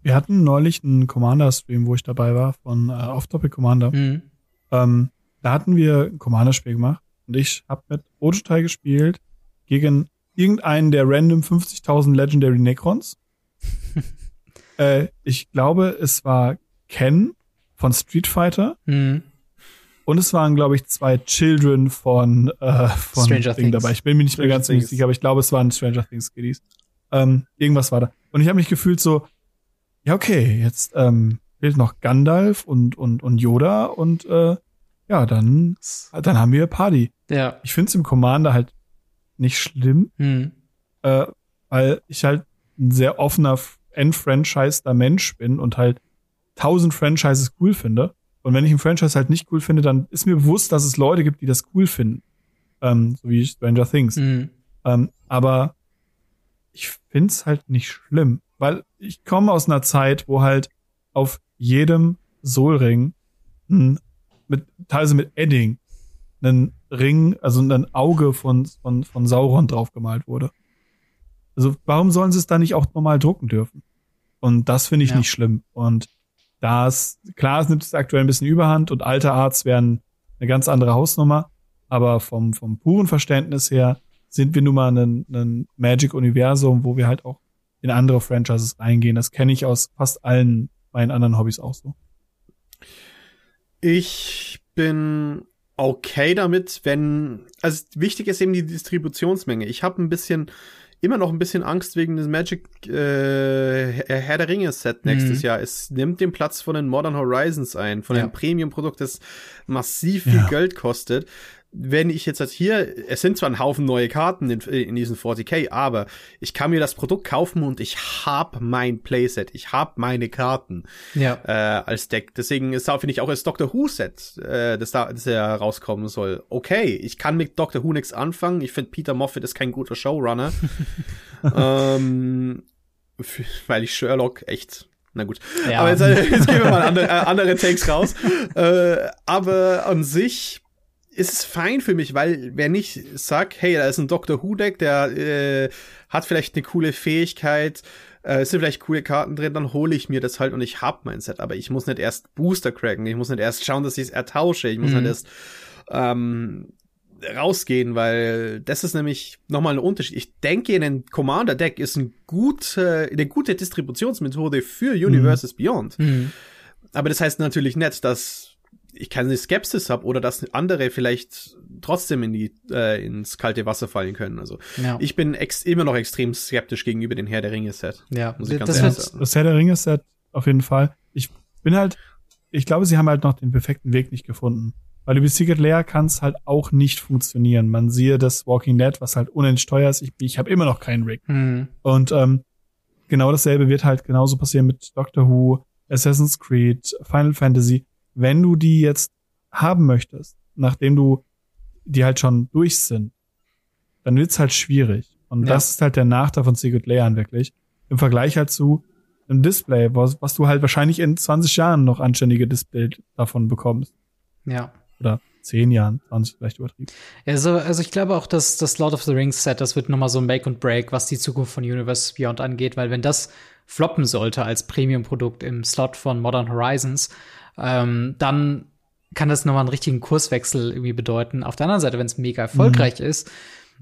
Wir hatten neulich einen Commander-Stream, wo ich dabei war, von äh, Off-Topic Commander. Mhm. Ähm, da hatten wir ein Commander-Spiel gemacht und ich habe mit Ojutai gespielt gegen irgendeinen der random 50.000 Legendary Necrons. äh, ich glaube, es war Ken von Street Fighter. Mhm. Und es waren, glaube ich, zwei Children von, äh, von Stranger Ding Things dabei. Ich bin mir nicht Stranger mehr ganz Things. sicher, aber ich glaube, es waren Stranger Things Kiddies. Ähm, irgendwas war da. Und ich habe mich gefühlt so, ja, okay, jetzt ähm, fehlt noch Gandalf und, und, und Yoda und äh, ja, dann, dann haben wir Party. Ja. Ich finde es im Commander halt nicht schlimm, hm. äh, weil ich halt ein sehr offener, entfranchister Mensch bin und halt tausend Franchises cool finde. Und wenn ich ein Franchise halt nicht cool finde, dann ist mir bewusst, dass es Leute gibt, die das cool finden. Ähm, so wie Stranger Things. Mhm. Ähm, aber ich find's halt nicht schlimm, weil ich komme aus einer Zeit, wo halt auf jedem Soulring hm, mit teilweise mit Edding ein Ring, also ein Auge von von von Sauron draufgemalt wurde. Also warum sollen sie es da nicht auch normal drucken dürfen? Und das finde ich ja. nicht schlimm. Und da ist, klar, es nimmt es aktuell ein bisschen Überhand und alte Arts wären eine ganz andere Hausnummer. Aber vom, vom puren Verständnis her sind wir nun mal ein, ein Magic-Universum, wo wir halt auch in andere Franchises reingehen. Das kenne ich aus fast allen meinen anderen Hobbys auch so. Ich bin okay damit, wenn, also wichtig ist eben die Distributionsmenge. Ich habe ein bisschen, immer noch ein bisschen Angst wegen des Magic äh, Herr der Ringe Set nächstes mhm. Jahr. Es nimmt den Platz von den Modern Horizons ein, von ja. einem Premium-Produkt, das massiv viel ja. Geld kostet wenn ich jetzt hier, es sind zwar ein Haufen neue Karten in, in diesen 40k, aber ich kann mir das Produkt kaufen und ich hab mein Playset, ich hab meine Karten ja. äh, als Deck. Deswegen ist finde ich auch das Doctor Who Set, äh, das da das ja rauskommen soll. Okay, ich kann mit Doctor Who nichts anfangen. Ich finde Peter Moffat ist kein guter Showrunner, ähm, weil ich Sherlock echt na gut. Ja. Aber jetzt, jetzt gehen wir mal andere, äh, andere Takes raus. äh, aber an sich ist es fein für mich, weil wenn ich sag, hey, da ist ein Dr. Who-Deck, der äh, hat vielleicht eine coole Fähigkeit, äh, es sind vielleicht coole Karten drin, dann hole ich mir das halt und ich hab mein Set. Aber ich muss nicht erst Booster cracken, ich muss nicht erst schauen, dass ich es ertausche, ich muss mhm. nicht erst ähm, rausgehen, weil das ist nämlich nochmal ein Unterschied. Ich denke, ein Commander-Deck ist ein gute, eine gute Distributionsmethode für Universes mhm. Beyond. Mhm. Aber das heißt natürlich nicht, dass ich keine Skepsis habe oder dass andere vielleicht trotzdem in die äh, ins kalte Wasser fallen können. Also ja. ich bin ex immer noch extrem skeptisch gegenüber den Herr der Ringe Set. Ja, muss ich ganz das, ehrlich sagen. das Herr der Ringe Set auf jeden Fall. Ich bin halt, ich glaube, sie haben halt noch den perfekten Weg nicht gefunden. Weil über Secret Lair kann es halt auch nicht funktionieren. Man siehe das Walking Dead, was halt unendlich teuer ist. Ich, ich habe immer noch keinen Rig. Mhm. Und ähm, genau dasselbe wird halt genauso passieren mit Doctor Who, Assassin's Creed, Final Fantasy wenn du die jetzt haben möchtest, nachdem du die halt schon durch sind, dann wird's halt schwierig. Und ja. das ist halt der Nachteil von Secret Layern wirklich. Im Vergleich halt zu einem Display, was, was du halt wahrscheinlich in 20 Jahren noch anständige Display davon bekommst. Ja. Oder 10 Jahren, 20 vielleicht übertrieben. Also, also ich glaube auch, dass das Lord of the Rings Set, das wird nochmal so ein Make und Break, was die Zukunft von Universe Beyond angeht, weil wenn das floppen sollte als Premium-Produkt im Slot von Modern Horizons, ähm, dann kann das nochmal einen richtigen Kurswechsel irgendwie bedeuten. Auf der anderen Seite, wenn es mega erfolgreich mhm. ist,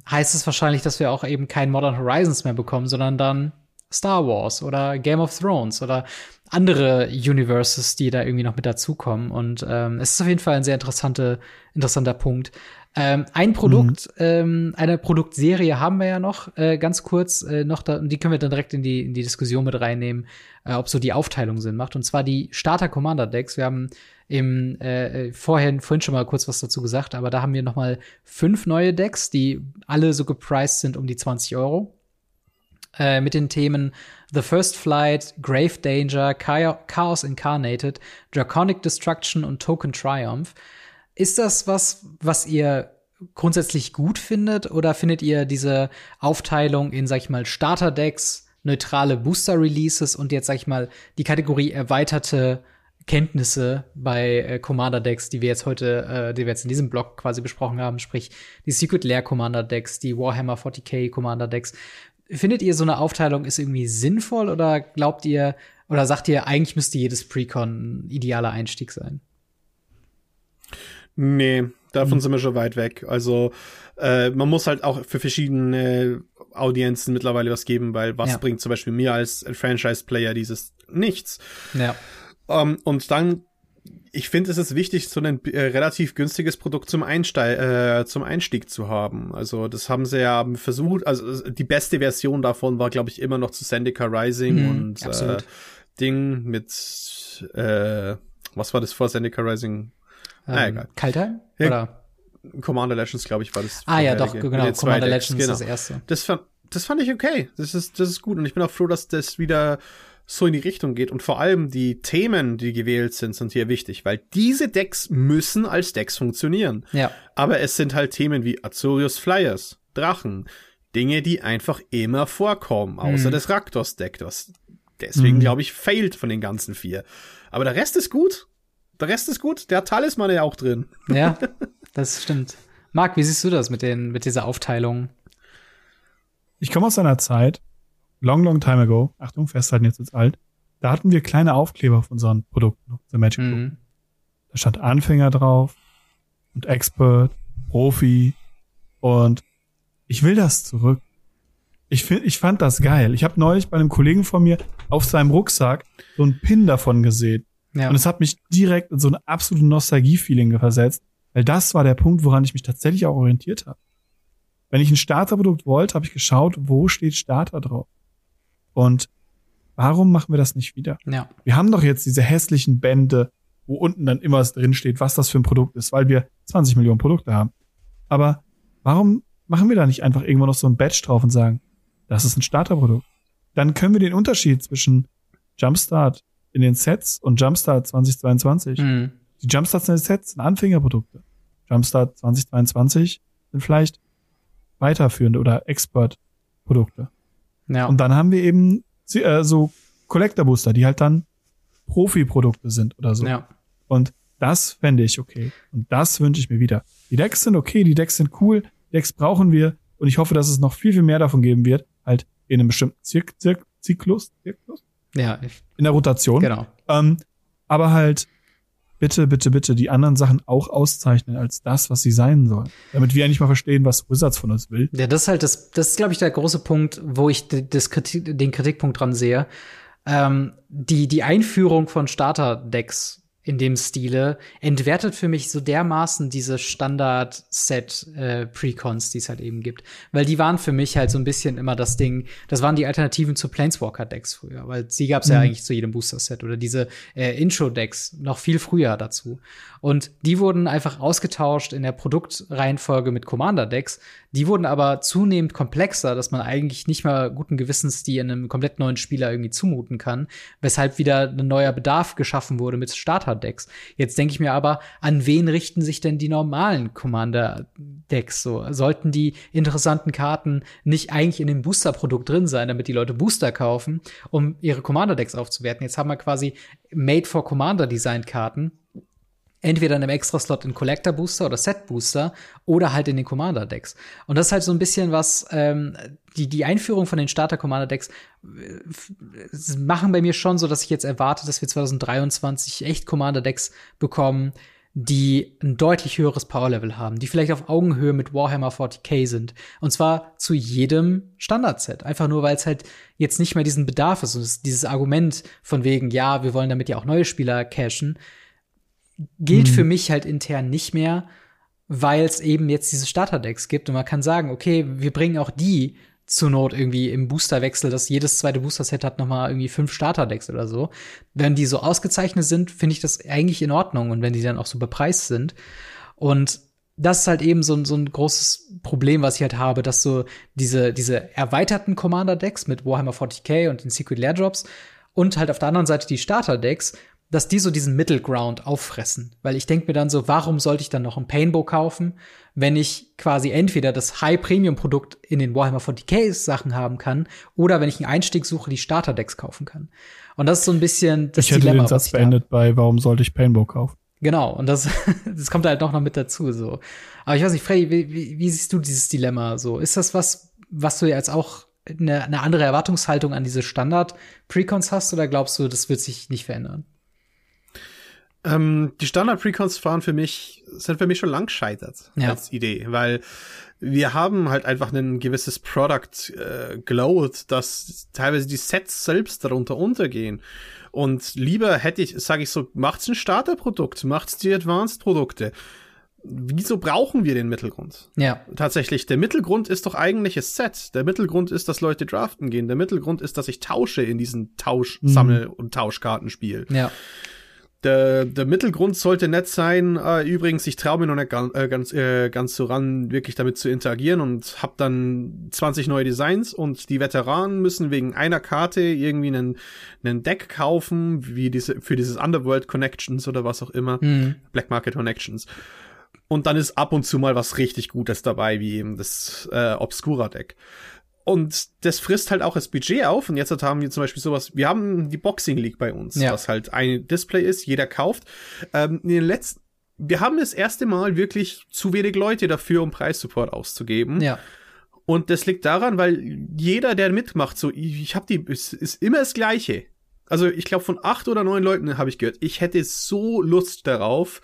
heißt es wahrscheinlich, dass wir auch eben kein Modern Horizons mehr bekommen, sondern dann Star Wars oder Game of Thrones oder andere Universes, die da irgendwie noch mit dazukommen. Und ähm, es ist auf jeden Fall ein sehr interessante, interessanter Punkt. Ähm, ein Produkt, mhm. ähm, eine Produktserie haben wir ja noch, äh, ganz kurz äh, noch, da, die können wir dann direkt in die, in die Diskussion mit reinnehmen, äh, ob so die Aufteilung Sinn macht. Und zwar die Starter Commander Decks. Wir haben im äh, vorhin vorhin schon mal kurz was dazu gesagt, aber da haben wir noch mal fünf neue Decks, die alle so gepriced sind um die 20 Euro. Äh, mit den Themen The First Flight, Grave Danger, Chaos Incarnated, Draconic Destruction und Token Triumph. Ist das was, was ihr grundsätzlich gut findet oder findet ihr diese Aufteilung in, sag ich mal, Starter-Decks, neutrale Booster-Releases und jetzt, sag ich mal, die Kategorie erweiterte Kenntnisse bei äh, Commander-Decks, die wir jetzt heute, äh, die wir jetzt in diesem Blog quasi besprochen haben, sprich die Secret Lair Commander-Decks, die Warhammer 40k Commander-Decks. Findet ihr so eine Aufteilung ist irgendwie sinnvoll oder glaubt ihr oder sagt ihr, eigentlich müsste jedes Precon ein idealer Einstieg sein? Nee, davon mhm. sind wir schon weit weg. Also äh, man muss halt auch für verschiedene Audienzen mittlerweile was geben, weil was ja. bringt zum Beispiel mir als Franchise-Player dieses nichts. Ja. Um, ähm, und dann, ich finde, es ist wichtig, so ein äh, relativ günstiges Produkt zum, Einste äh, zum Einstieg zu haben. Also das haben sie ja versucht. Also die beste Version davon war, glaube ich, immer noch zu Zendika Rising mhm, und äh, Ding mit äh, was war das vor Zendika Rising? Ähm, ah, egal. Kaltheim? Ja, oder? Commander Legends, glaube ich, war das. Ah ja, doch, genau. Commander Legends genau. ist das erste. Das fand, das fand ich okay. Das ist, das ist gut. Und ich bin auch froh, dass das wieder so in die Richtung geht. Und vor allem die Themen, die gewählt sind, sind hier wichtig, weil diese Decks müssen als Decks funktionieren. Ja. Aber es sind halt Themen wie Azorius Flyers, Drachen, Dinge, die einfach immer vorkommen, außer mhm. das Raktos-Deck, das deswegen, mhm. glaube ich, failt von den ganzen vier. Aber der Rest ist gut. Der Rest ist gut. Der Talisman ja auch drin. Ja, das stimmt. Marc, wie siehst du das mit, den, mit dieser Aufteilung? Ich komme aus einer Zeit, long, long time ago, Achtung, festhalten, jetzt ist alt, da hatten wir kleine Aufkleber auf unseren Produkten, auf unseren Magic Produkten. Mhm. Da stand Anfänger drauf und Expert, Profi und ich will das zurück. Ich find, ich fand das geil. Ich habe neulich bei einem Kollegen von mir auf seinem Rucksack so einen Pin davon gesehen. Ja. Und es hat mich direkt in so ein absolute Nostalgie-Feeling versetzt, weil das war der Punkt, woran ich mich tatsächlich auch orientiert habe. Wenn ich ein Starterprodukt wollte, habe ich geschaut, wo steht Starter drauf. Und warum machen wir das nicht wieder? Ja. Wir haben doch jetzt diese hässlichen Bände, wo unten dann immer drin steht, was das für ein Produkt ist, weil wir 20 Millionen Produkte haben. Aber warum machen wir da nicht einfach irgendwo noch so ein Badge drauf und sagen, das ist ein Starterprodukt? Dann können wir den Unterschied zwischen Jumpstart in den Sets und Jumpstart 2022. Mhm. Die Jumpstarts in den Sets sind Anfängerprodukte. Jumpstart 2022 sind vielleicht weiterführende oder Expert-Produkte. Ja. Und dann haben wir eben äh, so Collector Booster, die halt dann Profi-Produkte sind oder so. Ja. Und das fände ich okay. Und das wünsche ich mir wieder. Die Decks sind okay, die Decks sind cool, die Decks brauchen wir. Und ich hoffe, dass es noch viel, viel mehr davon geben wird. Halt in einem bestimmten Zirk Zirk Zyklus, Zyklus? Ja. In der Rotation. Genau. Ähm, aber halt bitte, bitte, bitte die anderen Sachen auch auszeichnen als das, was sie sein sollen. Damit wir eigentlich mal verstehen, was Wizards von uns will. Ja, das ist halt das, das ist, glaube ich, der große Punkt, wo ich das Kritik, den Kritikpunkt dran sehe. Ähm, die, die Einführung von Starter-Decks in dem Stile entwertet für mich so dermaßen diese Standard-Set-Precons, äh, die es halt eben gibt. Weil die waren für mich halt so ein bisschen immer das Ding, das waren die Alternativen zu Planeswalker-Decks früher, weil sie gab es mhm. ja eigentlich zu jedem Booster-Set oder diese äh, Intro-Decks noch viel früher dazu. Und die wurden einfach ausgetauscht in der Produktreihenfolge mit Commander-Decks. Die wurden aber zunehmend komplexer, dass man eigentlich nicht mal guten Gewissens die in einem komplett neuen Spieler irgendwie zumuten kann, weshalb wieder ein neuer Bedarf geschaffen wurde mit Starter-Decks. Jetzt denke ich mir aber, an wen richten sich denn die normalen Commander-Decks so? Sollten die interessanten Karten nicht eigentlich in dem Booster-Produkt drin sein, damit die Leute Booster kaufen, um ihre Commander-Decks aufzuwerten? Jetzt haben wir quasi Made for Commander-Design-Karten entweder in einem Extra-Slot in Collector Booster oder Set Booster oder halt in den Commander Decks. Und das ist halt so ein bisschen was, ähm, die, die Einführung von den Starter Commander Decks äh, machen bei mir schon so, dass ich jetzt erwarte, dass wir 2023 echt Commander Decks bekommen, die ein deutlich höheres Power-Level haben, die vielleicht auf Augenhöhe mit Warhammer 40k sind. Und zwar zu jedem Standard-Set. Einfach nur, weil es halt jetzt nicht mehr diesen Bedarf ist. Und dieses Argument von wegen, ja, wir wollen damit ja auch neue Spieler cashen, gilt mhm. für mich halt intern nicht mehr, weil es eben jetzt diese Starterdecks gibt und man kann sagen, okay, wir bringen auch die zur Not irgendwie im Boosterwechsel, dass jedes zweite Booster-Set hat nochmal irgendwie fünf Starterdecks oder so. Wenn die so ausgezeichnet sind, finde ich das eigentlich in Ordnung und wenn die dann auch so bepreist sind. Und das ist halt eben so, so ein großes Problem, was ich halt habe, dass so diese, diese erweiterten Commander-Decks mit Warhammer 40k und den Secret Lair Drops und halt auf der anderen Seite die Starter-Decks dass die so diesen Middle Ground auffressen. Weil ich denke mir dann so, warum sollte ich dann noch ein Painbow kaufen, wenn ich quasi entweder das High-Premium-Produkt in den Warhammer 40k Sachen haben kann oder wenn ich einen Einstieg suche, die Starter-Decks kaufen kann. Und das ist so ein bisschen das ich hätte Dilemma, den Satz beendet habe. bei, warum sollte ich Painbow kaufen? Genau, und das, das kommt halt noch mit dazu, so. Aber ich weiß nicht, Freddy, wie, wie, wie siehst du dieses Dilemma so? Ist das was, was du jetzt auch eine, eine andere Erwartungshaltung an diese Standard-Precons hast oder glaubst du, das wird sich nicht verändern? Ähm, die Standard-Precons waren für mich, sind für mich schon lang gescheitert ja. als Idee, weil wir haben halt einfach ein gewisses Product äh, glowed, dass teilweise die Sets selbst darunter untergehen. Und lieber hätte ich, sage ich so, macht's ein Starterprodukt, macht's die Advanced-Produkte. Wieso brauchen wir den Mittelgrund? Ja. Tatsächlich, der Mittelgrund ist doch eigentlich das Set. Der Mittelgrund ist, dass Leute draften gehen. Der Mittelgrund ist, dass ich tausche in diesem Tausch, mhm. Sammel- und Tauschkartenspiel. Ja der, der Mittelgrund sollte nett sein. Äh, übrigens, ich traue mir noch nicht ganz, äh, ganz, äh, ganz so ran, wirklich damit zu interagieren und hab dann 20 neue Designs und die Veteranen müssen wegen einer Karte irgendwie einen, einen Deck kaufen, wie diese, für dieses Underworld Connections oder was auch immer. Mhm. Black Market Connections. Und dann ist ab und zu mal was richtig Gutes dabei, wie eben das äh, Obscura Deck. Und das frisst halt auch das Budget auf. Und jetzt haben wir zum Beispiel sowas, wir haben die Boxing League bei uns, ja. was halt ein Display ist, jeder kauft. Ähm, in den letzten, wir haben das erste Mal wirklich zu wenig Leute dafür, um Preissupport auszugeben. Ja. Und das liegt daran, weil jeder, der mitmacht, so, ich, ich habe die, es ist immer das Gleiche. Also ich glaube, von acht oder neun Leuten habe ich gehört, ich hätte so Lust darauf,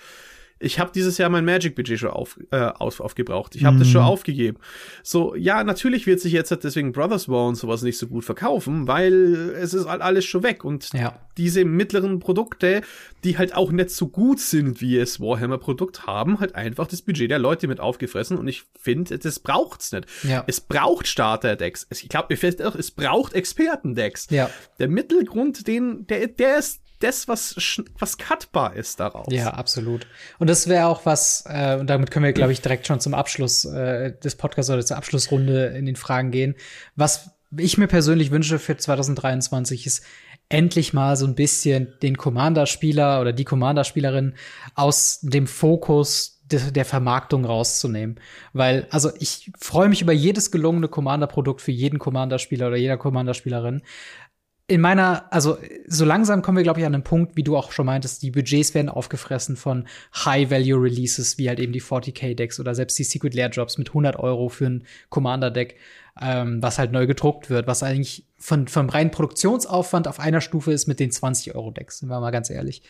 ich habe dieses Jahr mein Magic-Budget schon auf, äh, auf, aufgebraucht. Ich habe mm. das schon mhm. aufgegeben. So, ja, natürlich wird sich jetzt deswegen Brothers War und sowas nicht so gut verkaufen, weil es ist halt alles schon weg. Und ja. diese mittleren Produkte, die halt auch nicht so gut sind, wie es Warhammer-Produkt, haben halt einfach das Budget der Leute mit aufgefressen. Und ich finde, das braucht's nicht. Ja. Es braucht Starter-Decks. Ich glaube, mir fällt auch, es braucht Experten-Decks. Ja. Der Mittelgrund, den, der, der ist das, was, was cutbar ist daraus. Ja, absolut. Und das wäre auch was, äh, und damit können wir, glaube ich, direkt schon zum Abschluss äh, des Podcasts oder zur Abschlussrunde in den Fragen gehen. Was ich mir persönlich wünsche für 2023 ist endlich mal so ein bisschen den Commander-Spieler oder die Commander-Spielerin aus dem Fokus der Vermarktung rauszunehmen. Weil, also ich freue mich über jedes gelungene Commander-Produkt für jeden Commander-Spieler oder jeder Commander-Spielerin in meiner, also so langsam kommen wir, glaube ich, an den Punkt, wie du auch schon meintest, die Budgets werden aufgefressen von High-Value-Releases, wie halt eben die 40k-Decks oder selbst die Secret Lair Drops mit 100 Euro für ein Commander-Deck, ähm, was halt neu gedruckt wird, was eigentlich von, vom reinen Produktionsaufwand auf einer Stufe ist mit den 20-Euro-Decks, sind wir mal ganz ehrlich.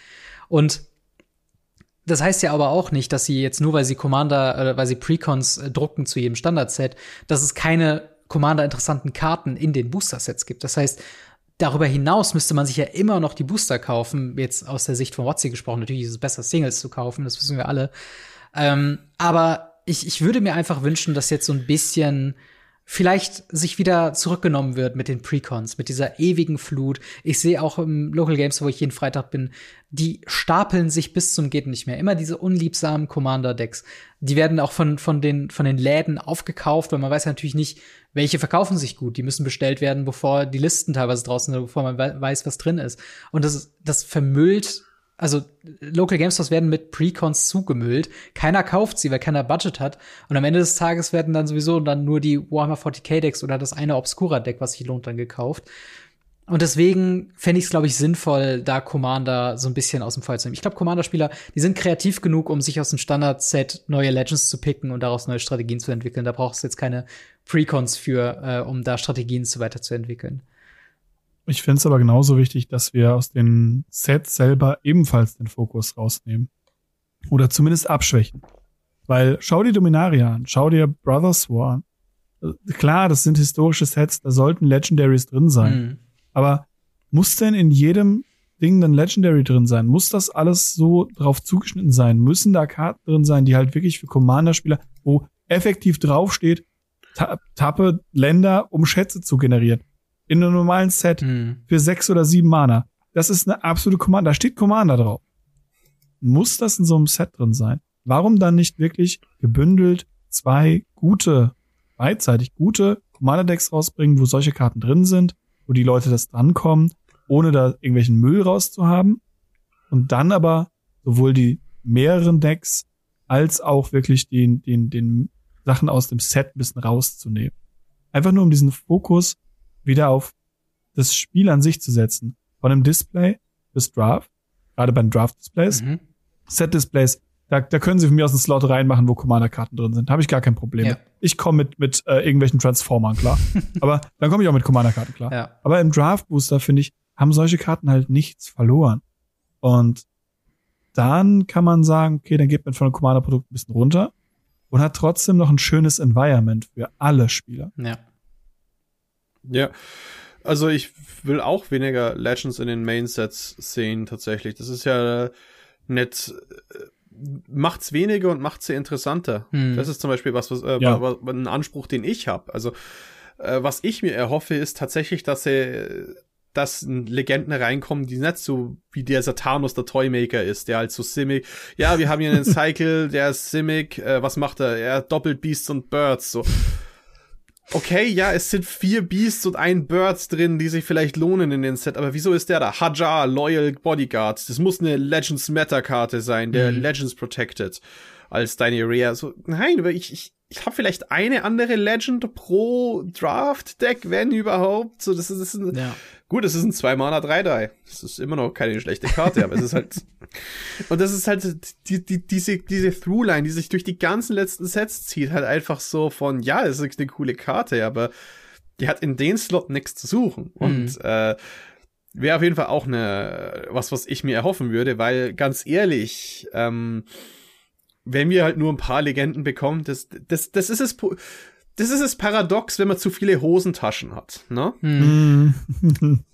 Und das heißt ja aber auch nicht, dass sie jetzt nur, weil sie Commander, äh, weil sie Precons äh, drucken zu jedem Standard-Set, dass es keine Commander-interessanten Karten in den Booster-Sets gibt. Das heißt, Darüber hinaus müsste man sich ja immer noch die Booster kaufen. Jetzt aus der Sicht von Watsi gesprochen, natürlich ist es besser, Singles zu kaufen, das wissen wir alle. Ähm, aber ich, ich würde mir einfach wünschen, dass jetzt so ein bisschen vielleicht sich wieder zurückgenommen wird mit den Precons, mit dieser ewigen Flut. Ich sehe auch im Local Games, wo ich jeden Freitag bin, die stapeln sich bis zum geht nicht mehr. Immer diese unliebsamen Commander-Decks. Die werden auch von, von, den, von den Läden aufgekauft, weil man weiß ja natürlich nicht, welche verkaufen sich gut. Die müssen bestellt werden, bevor die Listen teilweise draußen sind, bevor man weiß, was drin ist. Und das, das vermüllt also Local Game Stores werden mit Precons zugemüllt. Keiner kauft sie, weil keiner Budget hat. Und am Ende des Tages werden dann sowieso dann nur die Warhammer 40k Decks oder das eine Obscura Deck, was sich lohnt, dann gekauft. Und deswegen fände ich es, glaube ich, sinnvoll, da Commander so ein bisschen aus dem Fall zu nehmen. Ich glaube, Commander-Spieler, die sind kreativ genug, um sich aus dem Standard-Set neue Legends zu picken und daraus neue Strategien zu entwickeln. Da brauchst du jetzt keine Precons für, äh, um da Strategien so weiterzuentwickeln. Ich finde es aber genauso wichtig, dass wir aus den Sets selber ebenfalls den Fokus rausnehmen. Oder zumindest abschwächen. Weil schau dir Dominaria an, schau dir Brothers War an. Klar, das sind historische Sets, da sollten Legendaries drin sein. Mhm. Aber muss denn in jedem Ding dann Legendary drin sein? Muss das alles so drauf zugeschnitten sein? Müssen da Karten drin sein, die halt wirklich für Commander-Spieler, wo effektiv draufsteht, tappe Länder, um Schätze zu generieren? In einem normalen Set mhm. für sechs oder sieben Mana. Das ist eine absolute Commander. Da steht Commander drauf. Muss das in so einem Set drin sein? Warum dann nicht wirklich gebündelt zwei gute, beidseitig gute Commander-Decks rausbringen, wo solche Karten drin sind, wo die Leute das drankommen, ohne da irgendwelchen Müll rauszuhaben? Und dann aber sowohl die mehreren Decks als auch wirklich den, den, den Sachen aus dem Set ein bisschen rauszunehmen. Einfach nur um diesen Fokus wieder auf das Spiel an sich zu setzen. Von einem Display bis Draft, gerade bei den Draft-Displays, mhm. Set-Displays, da, da können sie für mich aus dem Slot reinmachen, wo Commander-Karten drin sind. Habe ich gar kein Problem. Ja. Ich komme mit, mit äh, irgendwelchen Transformern klar. Aber dann komme ich auch mit Commander-Karten klar. Ja. Aber im Draft-Booster, finde ich, haben solche Karten halt nichts verloren. Und dann kann man sagen, okay, dann geht man von einem Commander-Produkt ein bisschen runter und hat trotzdem noch ein schönes Environment für alle Spieler. Ja. Ja. Also ich will auch weniger Legends in den Main-Sets sehen, tatsächlich. Das ist ja nett. Äh, macht's weniger und macht's sehr interessanter. Hm. Das ist zum Beispiel was, was, äh, ja. was, ein Anspruch, den ich habe. Also äh, was ich mir erhoffe, ist tatsächlich, dass er dass Legenden reinkommen, die nicht so wie der Satanus der Toymaker ist, der halt so Simic, ja, wir haben hier einen Cycle, der ist Simic, äh, was macht er? Er doppelt Beasts und Birds, so okay, ja, es sind vier Beasts und ein Birds drin, die sich vielleicht lohnen in den Set, aber wieso ist der da? Hajar, Loyal Bodyguard. Das muss eine Legends Meta Karte sein, der mhm. Legends Protected als deine Rare. So, nein, aber ich, ich, ich habe vielleicht eine andere Legend pro Draft Deck, wenn überhaupt. So, das ist, das ist ein, ja. Gut, es ist ein 2 Mana 3-3. Das ist immer noch keine schlechte Karte, aber es ist halt. Und das ist halt die, die, diese, diese Throughline, die sich durch die ganzen letzten Sets zieht, halt einfach so von, ja, es ist eine coole Karte, aber die hat in den Slot nichts zu suchen. Und mhm. äh, wäre auf jeden Fall auch eine was, was ich mir erhoffen würde, weil ganz ehrlich, ähm, wenn wir halt nur ein paar Legenden bekommen, das, das, das ist es das ist es paradox, wenn man zu viele Hosentaschen hat. Ne? Hm.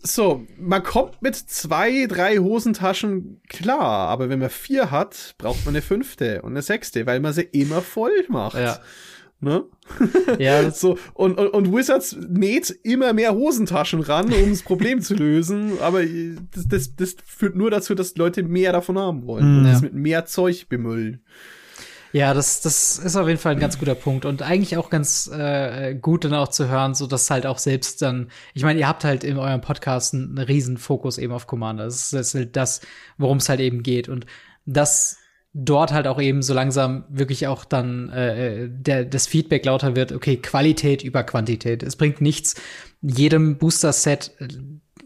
so, man kommt mit zwei, drei Hosentaschen klar, aber wenn man vier hat, braucht man eine fünfte und eine sechste, weil man sie immer voll macht. Ja. Ne? Ja. so, und, und, und Wizards näht immer mehr Hosentaschen ran, um das Problem zu lösen, aber das, das, das führt nur dazu, dass Leute mehr davon haben wollen und ja. das mit mehr Zeug bemüllen. Ja, das, das ist auf jeden Fall ein ganz guter Punkt und eigentlich auch ganz äh, gut dann auch zu hören, so dass halt auch selbst dann, ich meine, ihr habt halt in eurem Podcast einen, einen riesen Fokus eben auf Commander. Das ist halt das, worum es halt eben geht und das dort halt auch eben so langsam wirklich auch dann äh, der, das Feedback lauter wird, okay, Qualität über Quantität. Es bringt nichts, jedem Booster-Set äh,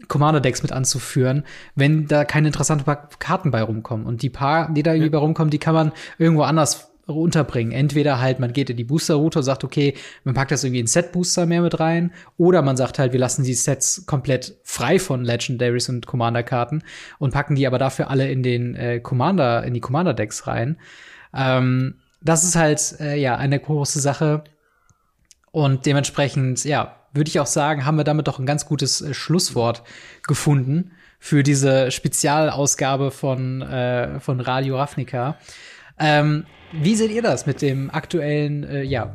Commander-Decks mit anzuführen, wenn da keine interessanten Karten bei rumkommen. Und die paar, die da irgendwie bei rumkommen, die kann man irgendwo anders unterbringen. Entweder halt, man geht in die Booster-Route und sagt, okay, man packt das irgendwie in Set-Booster mehr mit rein, oder man sagt halt, wir lassen die Sets komplett frei von Legendaries und Commander-Karten und packen die aber dafür alle in den äh, Commander, in die Commander-Decks rein. Ähm, das ist halt, äh, ja, eine große Sache. Und dementsprechend, ja, würde ich auch sagen, haben wir damit doch ein ganz gutes äh, Schlusswort gefunden für diese Spezialausgabe von, äh, von Radio Ravnica. Ähm, wie seht ihr das mit dem aktuellen, äh, ja,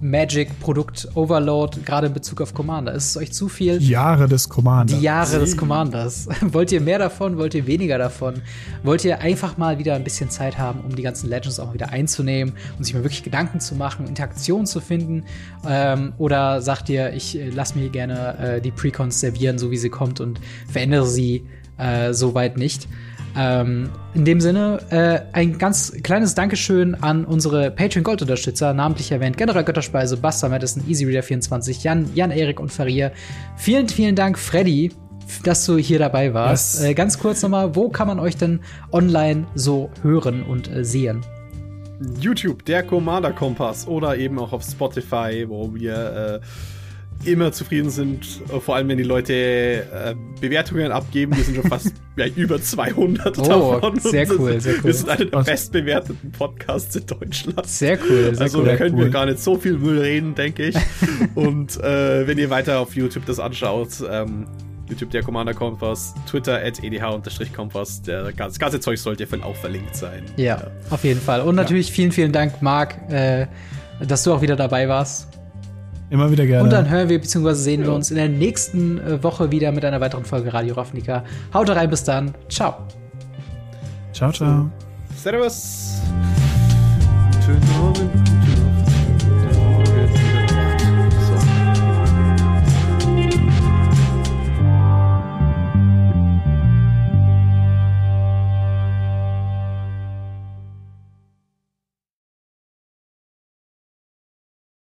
Magic-Produkt Overload, gerade in Bezug auf Commander? Ist es euch zu viel? Jahre des Commanders. Die Jahre des Commanders. Wollt ihr mehr davon? Wollt ihr weniger davon? Wollt ihr einfach mal wieder ein bisschen Zeit haben, um die ganzen Legends auch wieder einzunehmen und sich mal wirklich Gedanken zu machen, Interaktion zu finden? Ähm, oder sagt ihr, ich äh, lasse mir gerne äh, die Precons servieren, so wie sie kommt und verändere sie äh, soweit nicht? Ähm, in dem Sinne, äh, ein ganz kleines Dankeschön an unsere Patreon Gold Unterstützer, namentlich erwähnt General Götterspeise, Buster Madison, EasyReader24, Jan, Jan Erik und Faria. Vielen, vielen Dank, Freddy, dass du hier dabei warst. Yes. Äh, ganz kurz nochmal, wo kann man euch denn online so hören und äh, sehen? YouTube, der Commander Kompass oder eben auch auf Spotify, wo wir äh, immer zufrieden sind, vor allem wenn die Leute äh, Bewertungen abgeben. Wir sind schon fast ja, über 200 oh, davon. Sehr cool, sehr cool. Wir sind einer der bestbewerteten Podcasts in Deutschland. Sehr cool. Sehr also cool, da können cool. wir gar nicht so viel Müll reden, denke ich. Und äh, wenn ihr weiter auf YouTube das anschaut, ähm, YouTube der Commander Kompass, Twitter at edh-kompass, das ganze Zeug sollte auch verlinkt sein. Ja, ja, auf jeden Fall. Und natürlich ja. vielen, vielen Dank, Marc, äh, dass du auch wieder dabei warst. Immer wieder gerne. Und dann hören wir bzw. sehen ja. wir uns in der nächsten äh, Woche wieder mit einer weiteren Folge Radio Ravnica. Haut rein, bis dann. Ciao. Ciao, ciao. Servus. Schönen Abend.